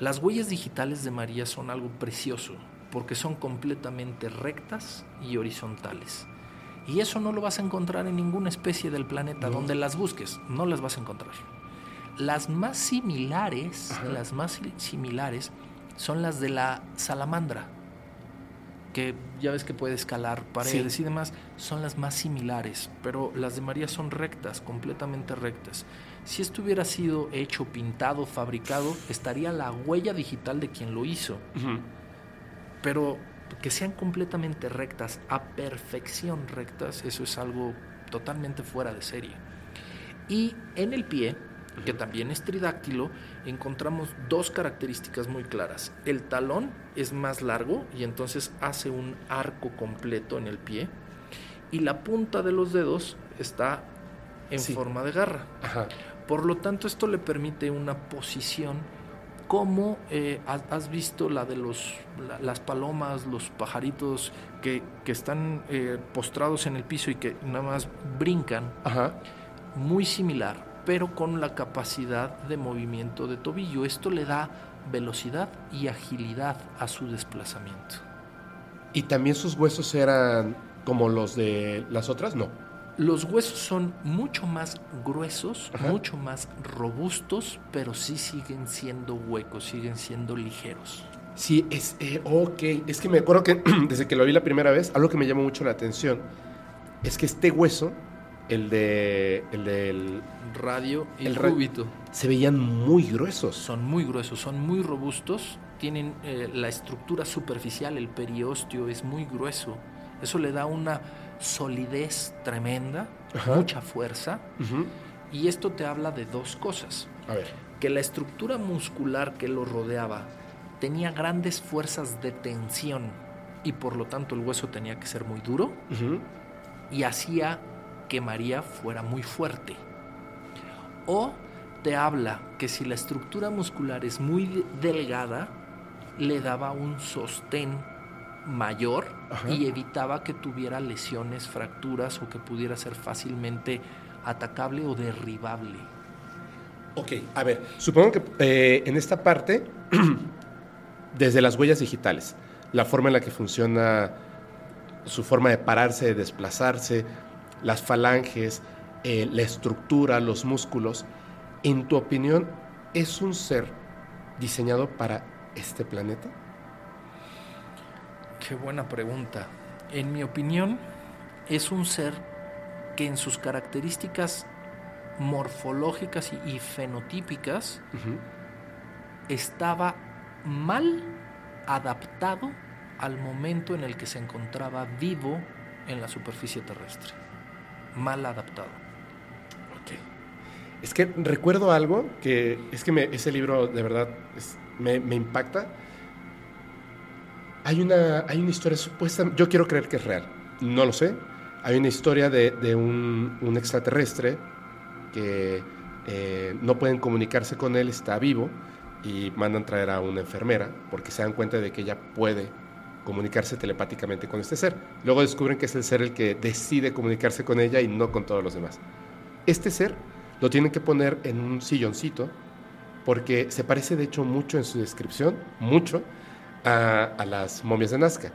Las huellas digitales de María son algo precioso porque son completamente rectas y horizontales. Y eso no lo vas a encontrar en ninguna especie del planeta.
No.
Donde las busques, no las vas a encontrar. Las más similares,
Ajá.
las más si- similares son las de la salamandra, que ya ves que puede escalar paredes
Sí.
y demás, son las más similares, pero las de María son rectas, completamente rectas. Si esto hubiera sido hecho, pintado, fabricado, estaría la huella digital de quien lo hizo pero que sean completamente rectas, a perfección rectas, eso es algo totalmente fuera de serie. Y en el pie, que también es tridáctilo, encontramos dos características muy claras. El talón es más largo y entonces hace un arco completo en el pie, y la punta de los dedos está en
Sí.
forma de garra.
Ajá.
Por lo tanto, esto le permite una posición como eh, has, visto la de los, la- las palomas, los pajaritos que, que están eh, postrados en el piso y que nada más brincan,
Ajá.
muy similar, pero con la capacidad de movimiento de tobillo. Esto le da velocidad y agilidad a su desplazamiento.
¿Y también sus huesos eran como los de las otras? No.
Los huesos son mucho más gruesos,
Ajá.
mucho más robustos, pero sí siguen siendo huecos, siguen siendo ligeros.
Sí, es, eh, ok. Es que me acuerdo que desde que lo vi la primera vez, algo que me llamó mucho la atención es que este hueso, el de, el del,
Radio y
El
cúbito
se veían muy gruesos.
son muy gruesos, son muy robustos, tienen eh, la estructura superficial, el periósteo es muy grueso. Eso le da una solidez tremenda,
Ajá.
mucha fuerza, y esto te habla de dos cosas.
A ver.
que la estructura muscular que lo rodeaba tenía grandes fuerzas de tensión y por lo tanto el hueso tenía que ser muy duro y hacía que María fuera muy fuerte. O te habla que si la estructura muscular es muy de- delgada, le daba un sostén mayor
Ajá.
y evitaba que tuviera lesiones, fracturas o que pudiera ser fácilmente atacable o derribable.
Ok, a ver, supongo que eh, en esta parte, desde las huellas digitales, la forma en la que funciona su forma de pararse, de desplazarse, las falanges, eh, la estructura, los músculos, en tu opinión, ¿es un ser diseñado para este planeta?
Qué buena pregunta. En mi opinión, es un ser que en sus características morfológicas y, y fenotípicas estaba mal adaptado al momento en el que se encontraba vivo en la superficie terrestre. Mal adaptado.
Es que recuerdo algo que es que me- ese libro de verdad es- me, me impacta. Hay una, hay una historia supuesta, yo quiero creer que es real, no lo sé. Hay una historia de, de un, un extraterrestre que eh, no pueden comunicarse con él, está vivo y mandan traer a una enfermera porque se dan cuenta de que ella puede comunicarse telepáticamente con este ser. Luego descubren que es el ser el que decide comunicarse con ella y no con todos los demás. Este ser lo tienen que poner en un silloncito porque se parece de hecho mucho en su descripción, mucho, a, las momias de Nazca,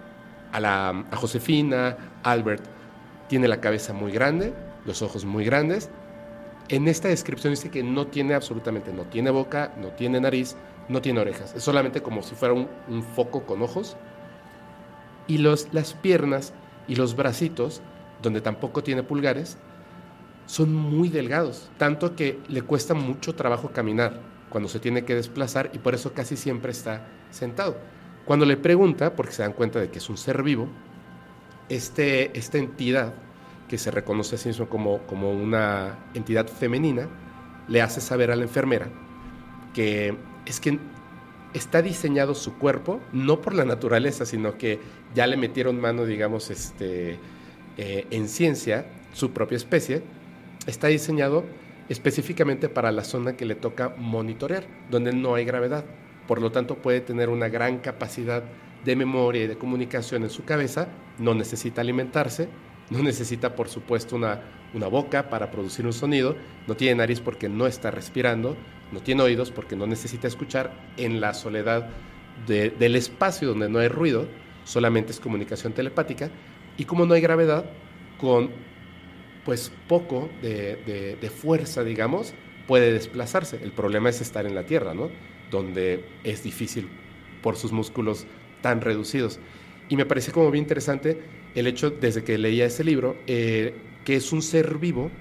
a, la, Josefina, Albert. Tiene la cabeza muy grande, los ojos muy grandes. En esta descripción dice que no tiene absolutamente, no tiene boca, no tiene nariz, no tiene orejas. Es solamente como si fuera un, un foco con ojos. Y los, las piernas y los bracitos, donde tampoco tiene pulgares, son muy delgados, tanto que le cuesta mucho trabajo caminar cuando se tiene que desplazar y por eso casi siempre está sentado. Cuando le pregunta, porque se dan cuenta de que es un ser vivo, este, esta entidad que se reconoce a sí mismo como, como una entidad femenina, le hace saber a la enfermera que es que está diseñado su cuerpo, no por la naturaleza, sino que ya le metieron mano, digamos, este, eh, en ciencia, su propia especie, está diseñado específicamente para la zona que le toca monitorear, donde no hay gravedad. Por lo tanto, puede tener una gran capacidad de memoria y de comunicación en su cabeza, no necesita alimentarse, no necesita, por supuesto, una, una boca para producir un sonido, no tiene nariz porque no está respirando, no tiene oídos porque no necesita escuchar en la soledad del espacio donde no hay ruido, solamente es comunicación telepática, y como no hay gravedad, con pues poco de, de, fuerza, digamos, puede desplazarse. El problema es estar en la Tierra, ¿no? Donde es difícil por sus músculos tan reducidos. Y me parece como bien interesante el hecho, desde que leía ese libro, eh, que es un ser vivo,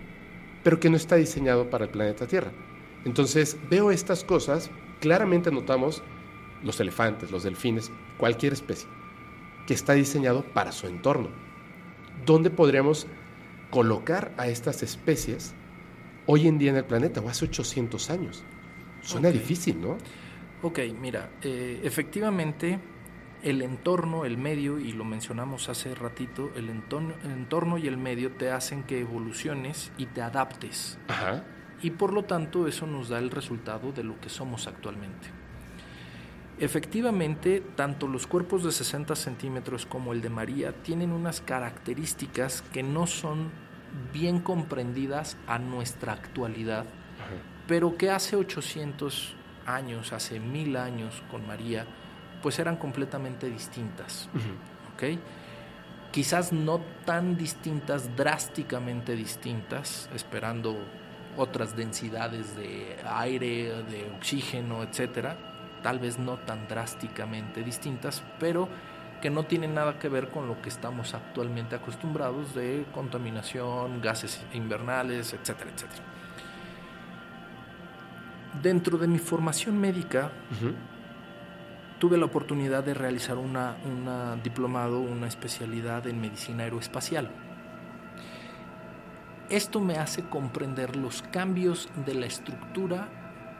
pero que no está diseñado para el planeta Tierra. Entonces veo estas cosas, claramente notamos los elefantes, los delfines, cualquier especie, que está diseñado para su entorno. ¿Dónde podríamos colocar a estas especies hoy en día en el planeta o hace 800 años? Suena difícil, ¿no?
Ok, mira, eh, efectivamente el entorno, el medio, y lo mencionamos hace ratito, el entorno, el entorno y el medio te hacen que evoluciones y te adaptes. Y por lo tanto eso nos da el resultado de lo que somos actualmente. Efectivamente, tanto los cuerpos de 60 centímetros como el de María tienen unas características que no son bien comprendidas a nuestra actualidad, pero que hace 800 años, hace mil años con María, pues eran completamente distintas. Quizás no tan distintas, drásticamente distintas, esperando otras densidades de aire, de oxígeno, etcétera, tal vez no tan drásticamente distintas, pero que no tienen nada que ver con lo que estamos actualmente acostumbrados de contaminación, gases invernales, etcétera, etcétera. Dentro de mi formación médica, tuve la oportunidad de realizar una, diplomado, una especialidad en medicina aeroespacial. Esto me hace comprender los cambios de la estructura,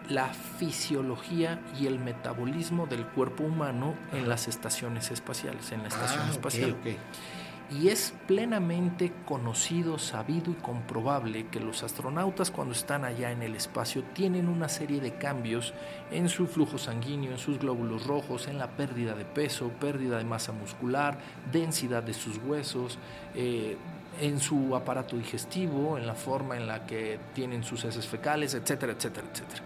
la fisiología y el metabolismo del cuerpo humano en las estaciones espaciales, en la estación ah, espacial y es plenamente conocido, sabido y comprobable que los astronautas cuando están allá en el espacio tienen una serie de cambios en su flujo sanguíneo, en sus glóbulos rojos, en la pérdida de peso, pérdida de masa muscular, densidad de sus huesos, eh, en su aparato digestivo, en la forma en la que tienen sus heces fecales, etcétera, etcétera, etcétera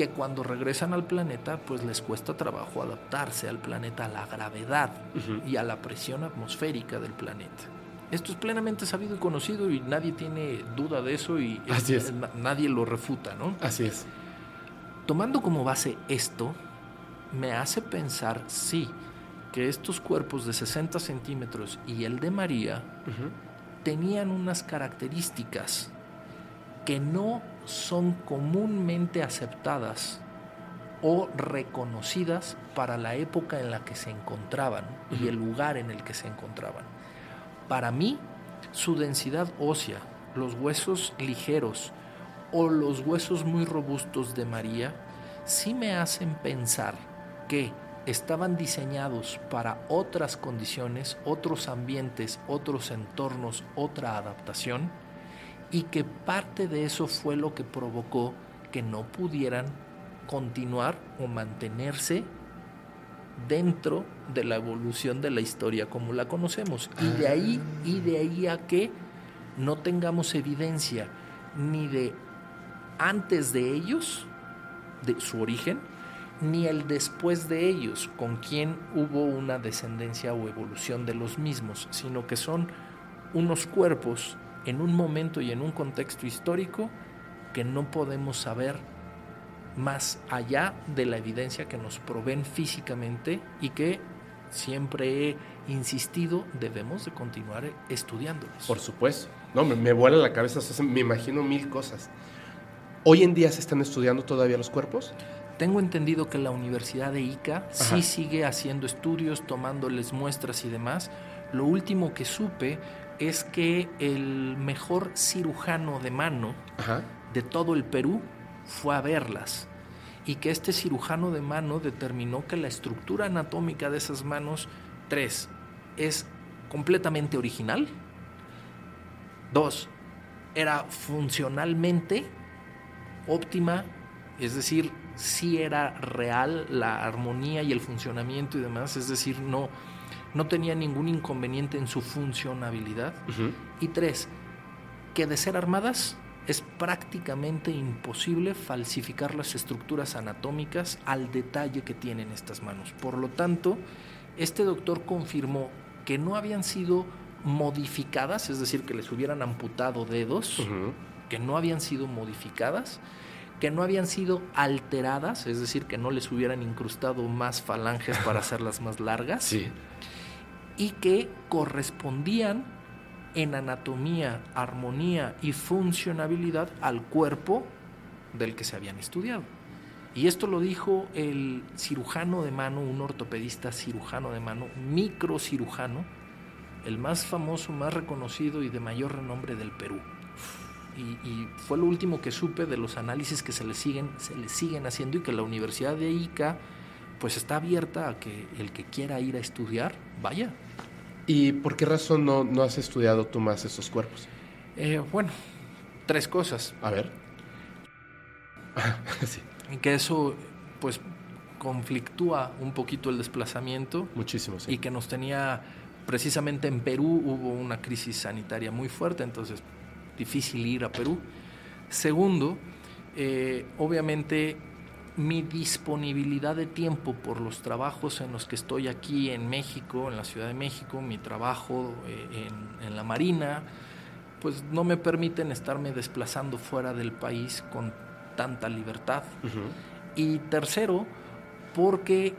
que cuando regresan al planeta pues les cuesta trabajo adaptarse al planeta, a la gravedad y a la presión atmosférica del planeta. Esto es plenamente sabido y conocido y nadie tiene duda de eso y nadie lo refuta, ¿no?
Así es.
Tomando como base esto, me hace pensar, sí, que estos cuerpos de 60 centímetros y el de María tenían unas características que no son comúnmente aceptadas o reconocidas para la época en la que se encontraban y el lugar en el que se encontraban. Para mí, su densidad ósea, los huesos ligeros o los huesos muy robustos de María, sí me hacen pensar que estaban diseñados para otras condiciones, otros ambientes, otros entornos, otra adaptación y que parte de eso fue lo que provocó que no pudieran continuar o mantenerse dentro de la evolución de la historia como la conocemos. Y de ahí y de ahí a que no tengamos evidencia ni de antes de ellos de su origen ni el después de ellos con quien hubo una descendencia o evolución de los mismos sino que son unos cuerpos en un momento y en un contexto histórico que no podemos saber más allá de la evidencia que nos proveen físicamente y que siempre he insistido debemos de continuar estudiándolos.
Por supuesto. No, me, me vuela la cabeza, me imagino mil cosas. ¿Hoy en día se están estudiando todavía los cuerpos?
Tengo entendido que la Universidad de Ica sí sigue haciendo estudios, tomándoles muestras y demás, lo último que supe es que el mejor cirujano de mano
Ajá.
de todo el Perú fue a verlas y que este cirujano de mano determinó que la estructura anatómica de esas manos, tres, es completamente original. Dos, era funcionalmente óptima, es decir, sí era real la armonía y el funcionamiento y demás, es decir, no, no tenía ningún inconveniente en su funcionabilidad. Y tres, que de ser armadas es prácticamente imposible falsificar las estructuras anatómicas al detalle que tienen estas manos. Por lo tanto, este doctor confirmó que no habían sido modificadas, es decir, que les hubieran amputado dedos, que no habían sido modificadas, que no habían sido alteradas, es decir, que no les hubieran incrustado más falanges para hacerlas más largas
Sí.
Y que correspondían en anatomía, armonía y funcionabilidad al cuerpo del que se habían estudiado. Y esto lo dijo el cirujano de mano, un ortopedista cirujano de mano, microcirujano, el más famoso, más reconocido y de mayor renombre del Perú. Y, fue lo último que supe de los análisis que se le siguen, se le siguen haciendo y que la Universidad de Ica pues está abierta a que el que quiera ir a estudiar, vaya.
¿Y por qué razón no, no has estudiado tú más estos cuerpos?
Eh, bueno, tres cosas.
A ver. sí,
que eso, pues, conflictúa un poquito el desplazamiento
muchísimo, sí.
y que nos tenía, precisamente en Perú hubo una crisis sanitaria muy fuerte, entonces difícil ir a Perú. Segundo, eh, obviamente mi disponibilidad de tiempo por los trabajos en los que estoy aquí en México, en la Ciudad de México, mi trabajo eh, en, en la Marina, pues no me permiten estarme desplazando fuera del país con tanta libertad. Y tercero, porque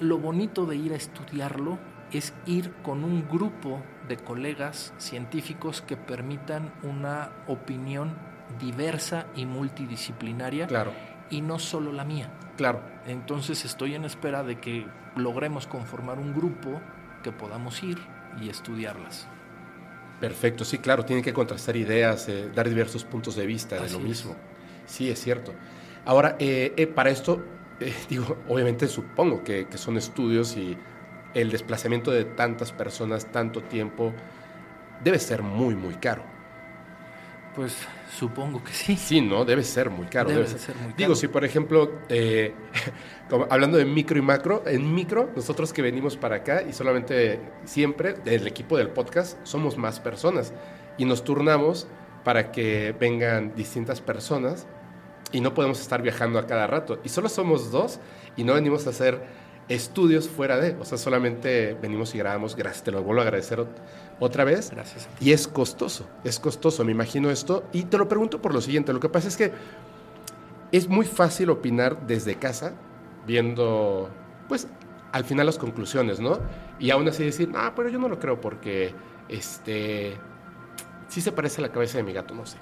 lo bonito de ir a estudiarlo es ir con un grupo de colegas científicos que permitan una opinión diversa y multidisciplinaria.
Claro,
y no solo la mía.
claro.
Entonces estoy en espera de que logremos conformar un grupo que podamos ir y estudiarlas.
Perfecto, sí, claro, tienen que contrastar ideas, eh, dar diversos puntos de vista de lo
es.
mismo. Sí, es cierto. Ahora, eh, eh, para esto, eh, digo, obviamente supongo que, que son estudios y el desplazamiento de tantas personas, tanto tiempo, debe ser muy, muy caro.
Pues supongo que sí.
Sí, ¿no? Debe ser muy caro.
Debe
debe
de ser muy
Digo,
caro.
si por ejemplo, eh, como hablando de micro y macro, en micro, nosotros que venimos para acá y solamente siempre, el equipo del podcast, somos más personas y nos turnamos para que vengan distintas personas y no podemos estar viajando a cada rato. Y solo somos dos y no venimos a hacer estudios fuera de, o sea, solamente venimos y grabamos, gracias, te lo vuelvo a agradecer otra vez.
Gracias.
Y es costoso, es costoso, me imagino esto. Y te lo pregunto por lo siguiente, lo que pasa es que es muy fácil opinar desde casa, viendo, pues, al final las conclusiones, ¿no? Y aún así decir, ah, pero yo no lo creo porque, este, sí se parece a la cabeza de mi gato, no sé,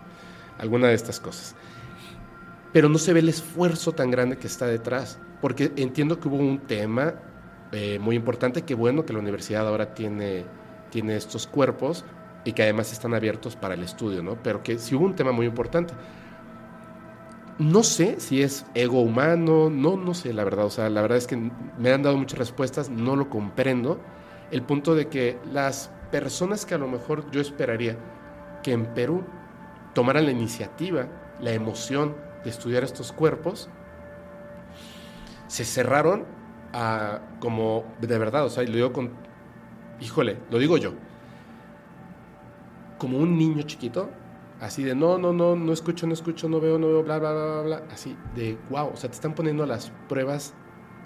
alguna de estas cosas. Pero no se ve el esfuerzo tan grande que está detrás, porque entiendo que hubo un tema eh, muy importante, que bueno que la universidad ahora tiene, tiene estos cuerpos y que además están abiertos para el estudio, ¿no? Pero que sí hubo un tema muy importante. No sé si es ego humano, no, no sé, la verdad. O sea, la verdad es que me han dado muchas respuestas, no lo comprendo. El punto de que las personas que a lo mejor yo esperaría que en Perú tomaran la iniciativa, la emoción de estudiar estos cuerpos, se cerraron a como de verdad, o sea, y lo digo con, híjole, lo digo yo, como un niño chiquito, así de no, no, no, no escucho, no escucho, no veo, no veo, bla, bla, bla, bla, así de wow, o sea, te están poniendo las pruebas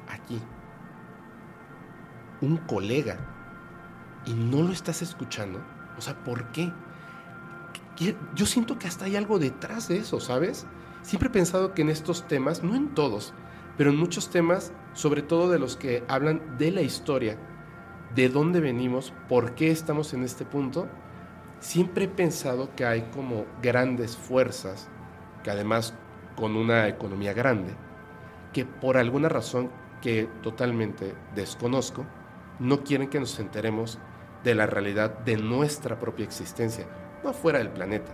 aquí. Un colega y no lo estás escuchando, o sea, ¿por qué? Yo siento que hasta hay algo detrás de eso, ¿sabes? Siempre he pensado que en estos temas, no en todos, pero en muchos temas, sobre todo de los que hablan de la historia, de dónde venimos, por qué estamos en este punto, siempre he pensado que hay como grandes fuerzas, que además con una economía grande, que por alguna razón que totalmente desconozco, no quieren que nos enteremos de la realidad de nuestra propia existencia, no fuera del planeta,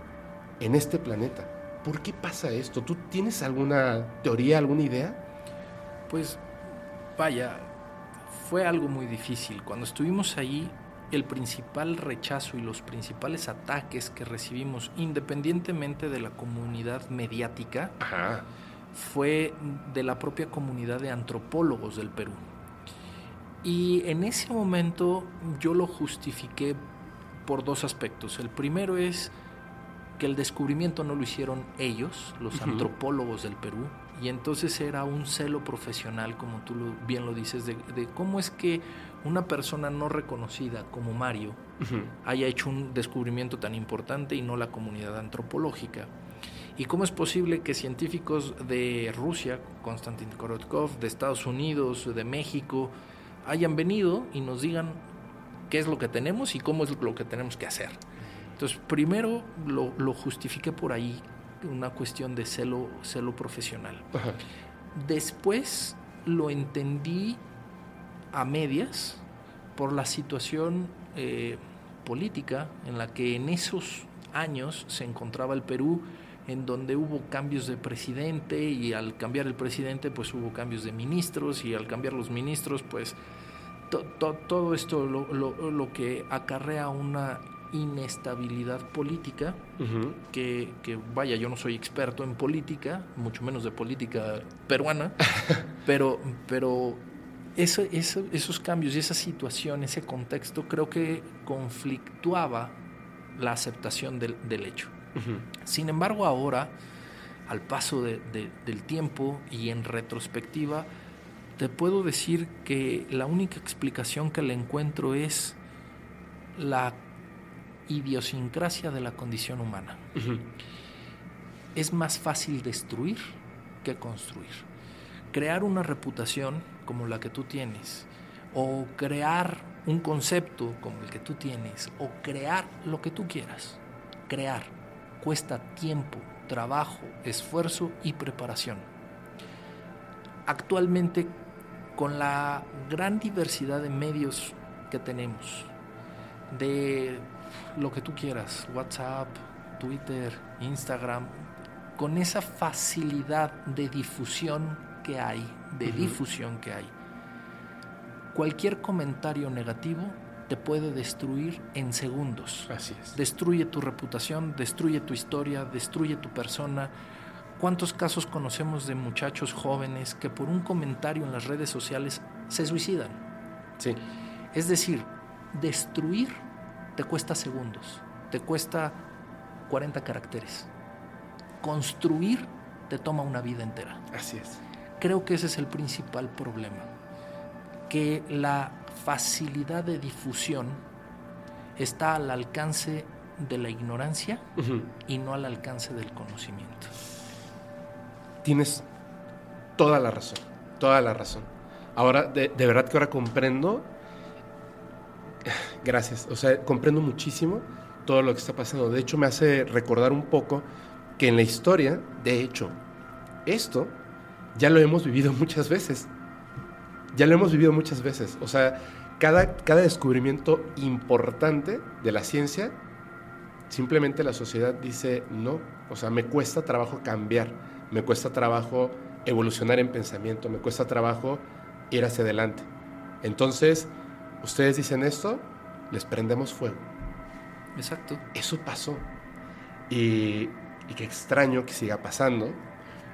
en este planeta. ¿Por qué pasa esto? ¿Tú tienes alguna teoría, alguna idea?
Pues vaya, fue algo muy difícil. Cuando estuvimos ahí, el principal rechazo y los principales ataques que recibimos, independientemente de la comunidad mediática, fue de la propia comunidad de antropólogos del Perú. Y en ese momento yo lo justifiqué por dos aspectos. El primero es que el descubrimiento no lo hicieron ellos, los antropólogos del Perú, y entonces era un celo profesional, como tú bien lo dices, de, cómo es que una persona no reconocida como Mario haya hecho un descubrimiento tan importante y no la comunidad antropológica. ¿Y cómo es posible que científicos de Rusia, Konstantin Korotkov, de Estados Unidos, de México, hayan venido y nos digan qué es lo que tenemos y cómo es lo que tenemos que hacer? Entonces, primero lo, lo justifiqué por ahí, una cuestión de celo, celo profesional. Después lo entendí a medias por la situación eh, política en la que en esos años se encontraba el Perú, en donde hubo cambios de presidente y al cambiar el presidente pues hubo cambios de ministros y al cambiar los ministros pues todo esto lo, lo, que acarrea una inestabilidad política, que, vaya, yo no soy experto en política, mucho menos de política peruana, pero, pero eso, esos cambios y esa situación, ese contexto, creo que conflictuaba la aceptación del, hecho. Sin embargo, ahora, al paso del tiempo y en retrospectiva, te puedo decir que la única explicación que le encuentro es la idiosincrasia de la condición humana. Es más fácil destruir que construir. Crear una reputación como la que tú tienes, o crear un concepto como el que tú tienes, o crear lo que tú quieras. Crear cuesta tiempo, trabajo, esfuerzo y preparación. Actualmente, con la gran diversidad de medios que tenemos, de lo que tú quieras, WhatsApp, Twitter, Instagram, con esa facilidad de difusión que hay, de difusión que hay. Cualquier comentario negativo te puede destruir en segundos.
Así es.
Destruye tu reputación, destruye tu historia, destruye tu persona. ¿Cuántos casos conocemos de muchachos jóvenes que por un comentario en las redes sociales se suicidan?
Sí.
Es decir, destruir te cuesta segundos, te cuesta 40 caracteres. Construir te toma una vida entera.
Así es.
Creo que ese es el principal problema, que la facilidad de difusión está al alcance de la ignorancia y no al alcance del conocimiento.
Tienes toda la razón, toda la razón. Ahora, de, de verdad que ahora comprendo Gracias. O sea, comprendo muchísimo todo lo que está pasando. De hecho, me hace recordar un poco que en la historia, de hecho, esto ya lo hemos vivido muchas veces. Ya lo hemos vivido muchas veces. O sea, cada, cada descubrimiento importante de la ciencia, simplemente la sociedad dice no. O sea, me cuesta trabajo cambiar, me cuesta trabajo evolucionar en pensamiento, me cuesta trabajo ir hacia adelante. Entonces, ustedes dicen esto, les prendemos fuego.
Exacto.
Eso pasó. Y, y qué extraño que siga pasando.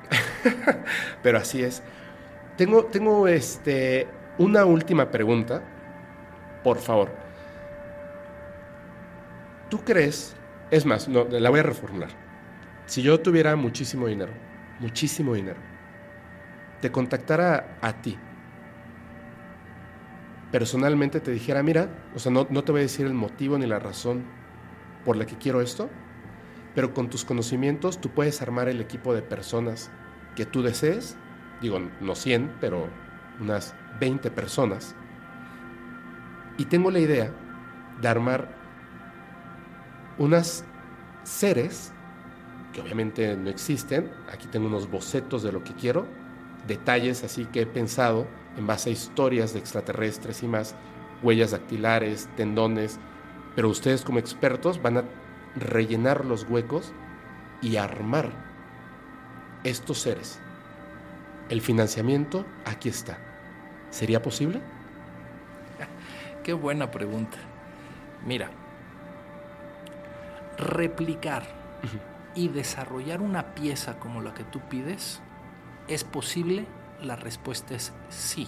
Pero así es. Tengo, tengo este, una última pregunta. Por favor. ¿Tú crees? Es más, no, la voy a reformular. Si yo tuviera muchísimo dinero, muchísimo dinero, te contactara a ti personalmente te dijera, mira, o sea, no, no te voy a decir el motivo ni la razón por la que quiero esto, pero con tus conocimientos tú puedes armar el equipo de personas que tú desees, digo, no 100, pero unas 20 personas, y tengo la idea de armar unas seres que obviamente no existen, aquí tengo unos bocetos de lo que quiero, detalles así que he pensado en base a historias de extraterrestres y más, huellas dactilares, tendones, pero ustedes como expertos van a rellenar los huecos y armar estos seres. El financiamiento aquí está. ¿Sería posible?
Qué buena pregunta. Mira, replicar y desarrollar una pieza como la que tú pides es posible. La respuesta es sí.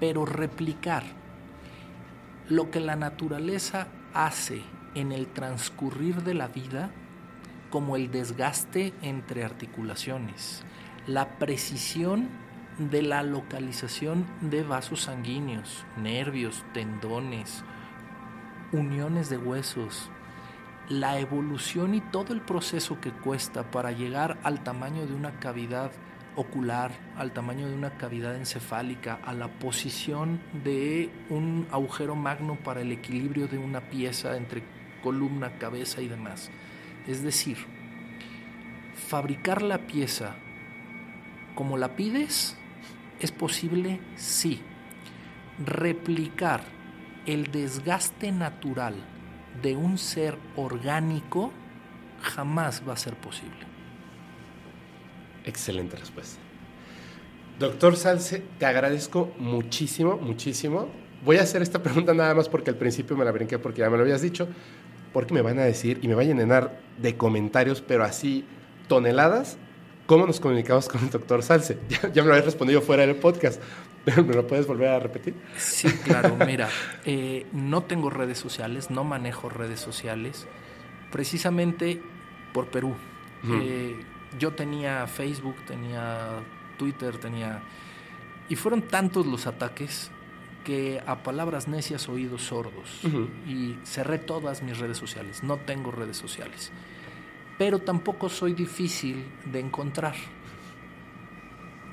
Pero replicar lo que la naturaleza hace en el transcurrir de la vida, como el desgaste entre articulaciones, la precisión de la localización de vasos sanguíneos, nervios, tendones, uniones de huesos, la evolución y todo el proceso que cuesta para llegar al tamaño de una cavidad ocular, al tamaño de una cavidad encefálica, a la posición de un agujero magno para el equilibrio de una pieza entre columna, cabeza y demás. Es decir, fabricar la pieza como la pides es posible, sí. Replicar el desgaste natural de un ser orgánico jamás va a ser posible.
Excelente respuesta. Doctor Salce, te agradezco muchísimo, muchísimo. Voy a hacer esta pregunta nada más porque al principio me la brinqué porque ya me lo habías dicho, porque me van a decir y me vayan a llenar de comentarios, pero así toneladas, cómo nos comunicamos con el doctor Salce. Ya, ya me lo habías respondido fuera del podcast, pero ¿me lo puedes volver a repetir?
Sí, claro, mira, eh, no tengo redes sociales, no manejo redes sociales, precisamente por Perú. Eh, yo tenía Facebook, tenía Twitter, tenía... Y fueron tantos los ataques que a palabras necias oídos sordos. Y cerré todas mis redes sociales. No tengo redes sociales. Pero tampoco soy difícil de encontrar.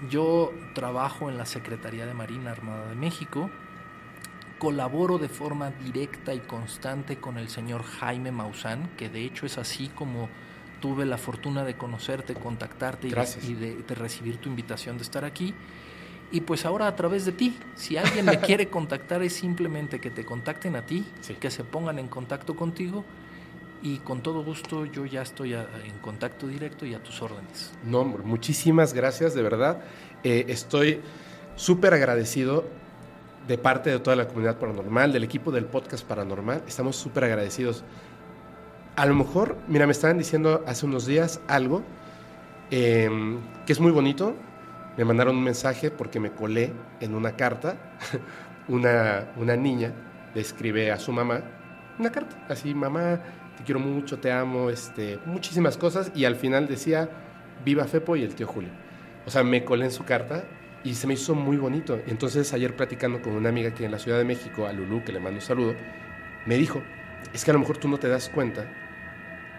Yo trabajo en la Secretaría de Marina Armada de México. Colaboro de forma directa y constante con el señor Jaime Maussan, que de hecho es así como tuve la fortuna de conocerte, contactarte y, y de, de, recibir tu invitación de estar aquí. Y pues ahora a través de ti, si alguien me quiere contactar es simplemente que te contacten a ti, sí. que se pongan en contacto contigo y con todo gusto yo ya estoy a, en contacto directo y a tus órdenes.
No, muchísimas gracias, de verdad. Eh, estoy súper agradecido de parte de toda la comunidad paranormal, del equipo del podcast paranormal. Estamos súper agradecidos a lo mejor, mira, me estaban diciendo hace unos días algo eh, que es muy bonito. Me mandaron un mensaje porque me colé en una carta. una, una niña le escribe a su mamá una carta, así, mamá, te quiero mucho, te amo, este, muchísimas cosas. Y al final decía, viva Fepo y el tío Julio. O sea, me colé en su carta y se me hizo muy bonito. Entonces, ayer platicando con una amiga aquí en la Ciudad de México, a Lulú, que le mando un saludo, me dijo, es que a lo mejor tú no te das cuenta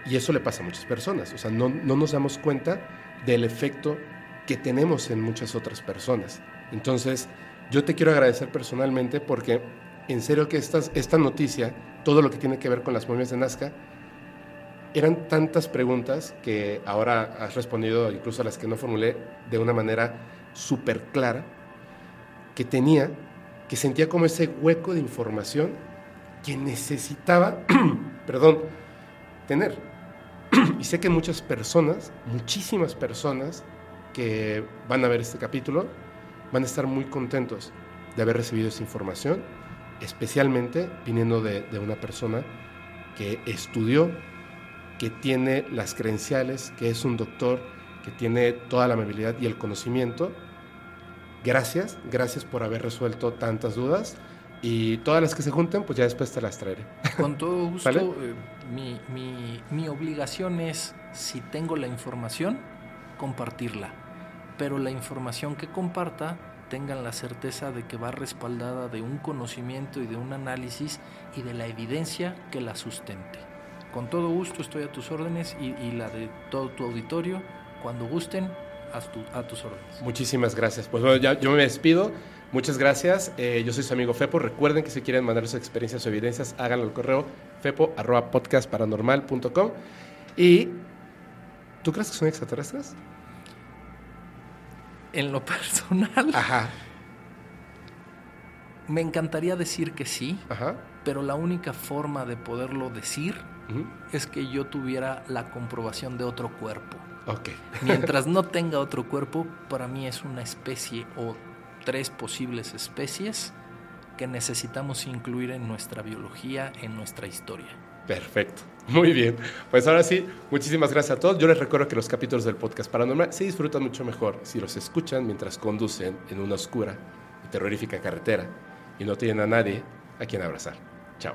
y eso le pasa a muchas personas. O sea, no, no, nos damos cuenta del efecto que tenemos en muchas otras personas. Entonces, yo te quiero agradecer personalmente porque en serio que estas, esta noticia, todo lo que tiene que ver con las momias de Nazca, eran tantas preguntas que ahora has respondido, incluso a las que no formulé, de una manera súper clara, que tenía, que sentía como ese hueco de información que necesitaba, perdón, tener. y sé que muchas personas, muchísimas personas que van a ver este capítulo, van a estar muy contentos de haber recibido esta información, especialmente viniendo de, de una persona que estudió, que tiene las credenciales, que es un doctor, que tiene toda la amabilidad y el conocimiento. Gracias, gracias por haber resuelto tantas dudas y todas las que se junten, pues ya después te las traeré.
Con todo gusto, ¿Vale? Mi, mi, obligación es, si tengo la información, compartirla. Pero la información que comparta, tengan la certeza de que va respaldada de un conocimiento y de un análisis y de la evidencia que la sustente. Con todo gusto estoy a tus órdenes y, y la de todo tu auditorio. Cuando gusten, a, tu, a tus órdenes.
Muchísimas gracias. Pues bueno, ya, yo me despido. Muchas gracias. Eh, yo soy su amigo Fepo. Recuerden que si quieren mandar sus experiencias o evidencias, háganlo al correo fepo.podcastparanormal.com. Y, ¿tú crees que son extraterrestres?
En lo personal.
Ajá.
Me encantaría decir que sí,
Ajá.
pero la única forma de poderlo decir es que yo tuviera la comprobación de otro cuerpo.
Ok.
Mientras no tenga otro cuerpo, para mí es una especie o tres posibles especies que necesitamos incluir en nuestra biología, en nuestra historia.
Perfecto. Muy bien. Pues ahora sí, muchísimas gracias a todos. Yo les recuerdo que los capítulos del podcast paranormal se disfrutan mucho mejor si los escuchan mientras conducen en una oscura y terrorífica carretera y no tienen a nadie a quien abrazar. Chao.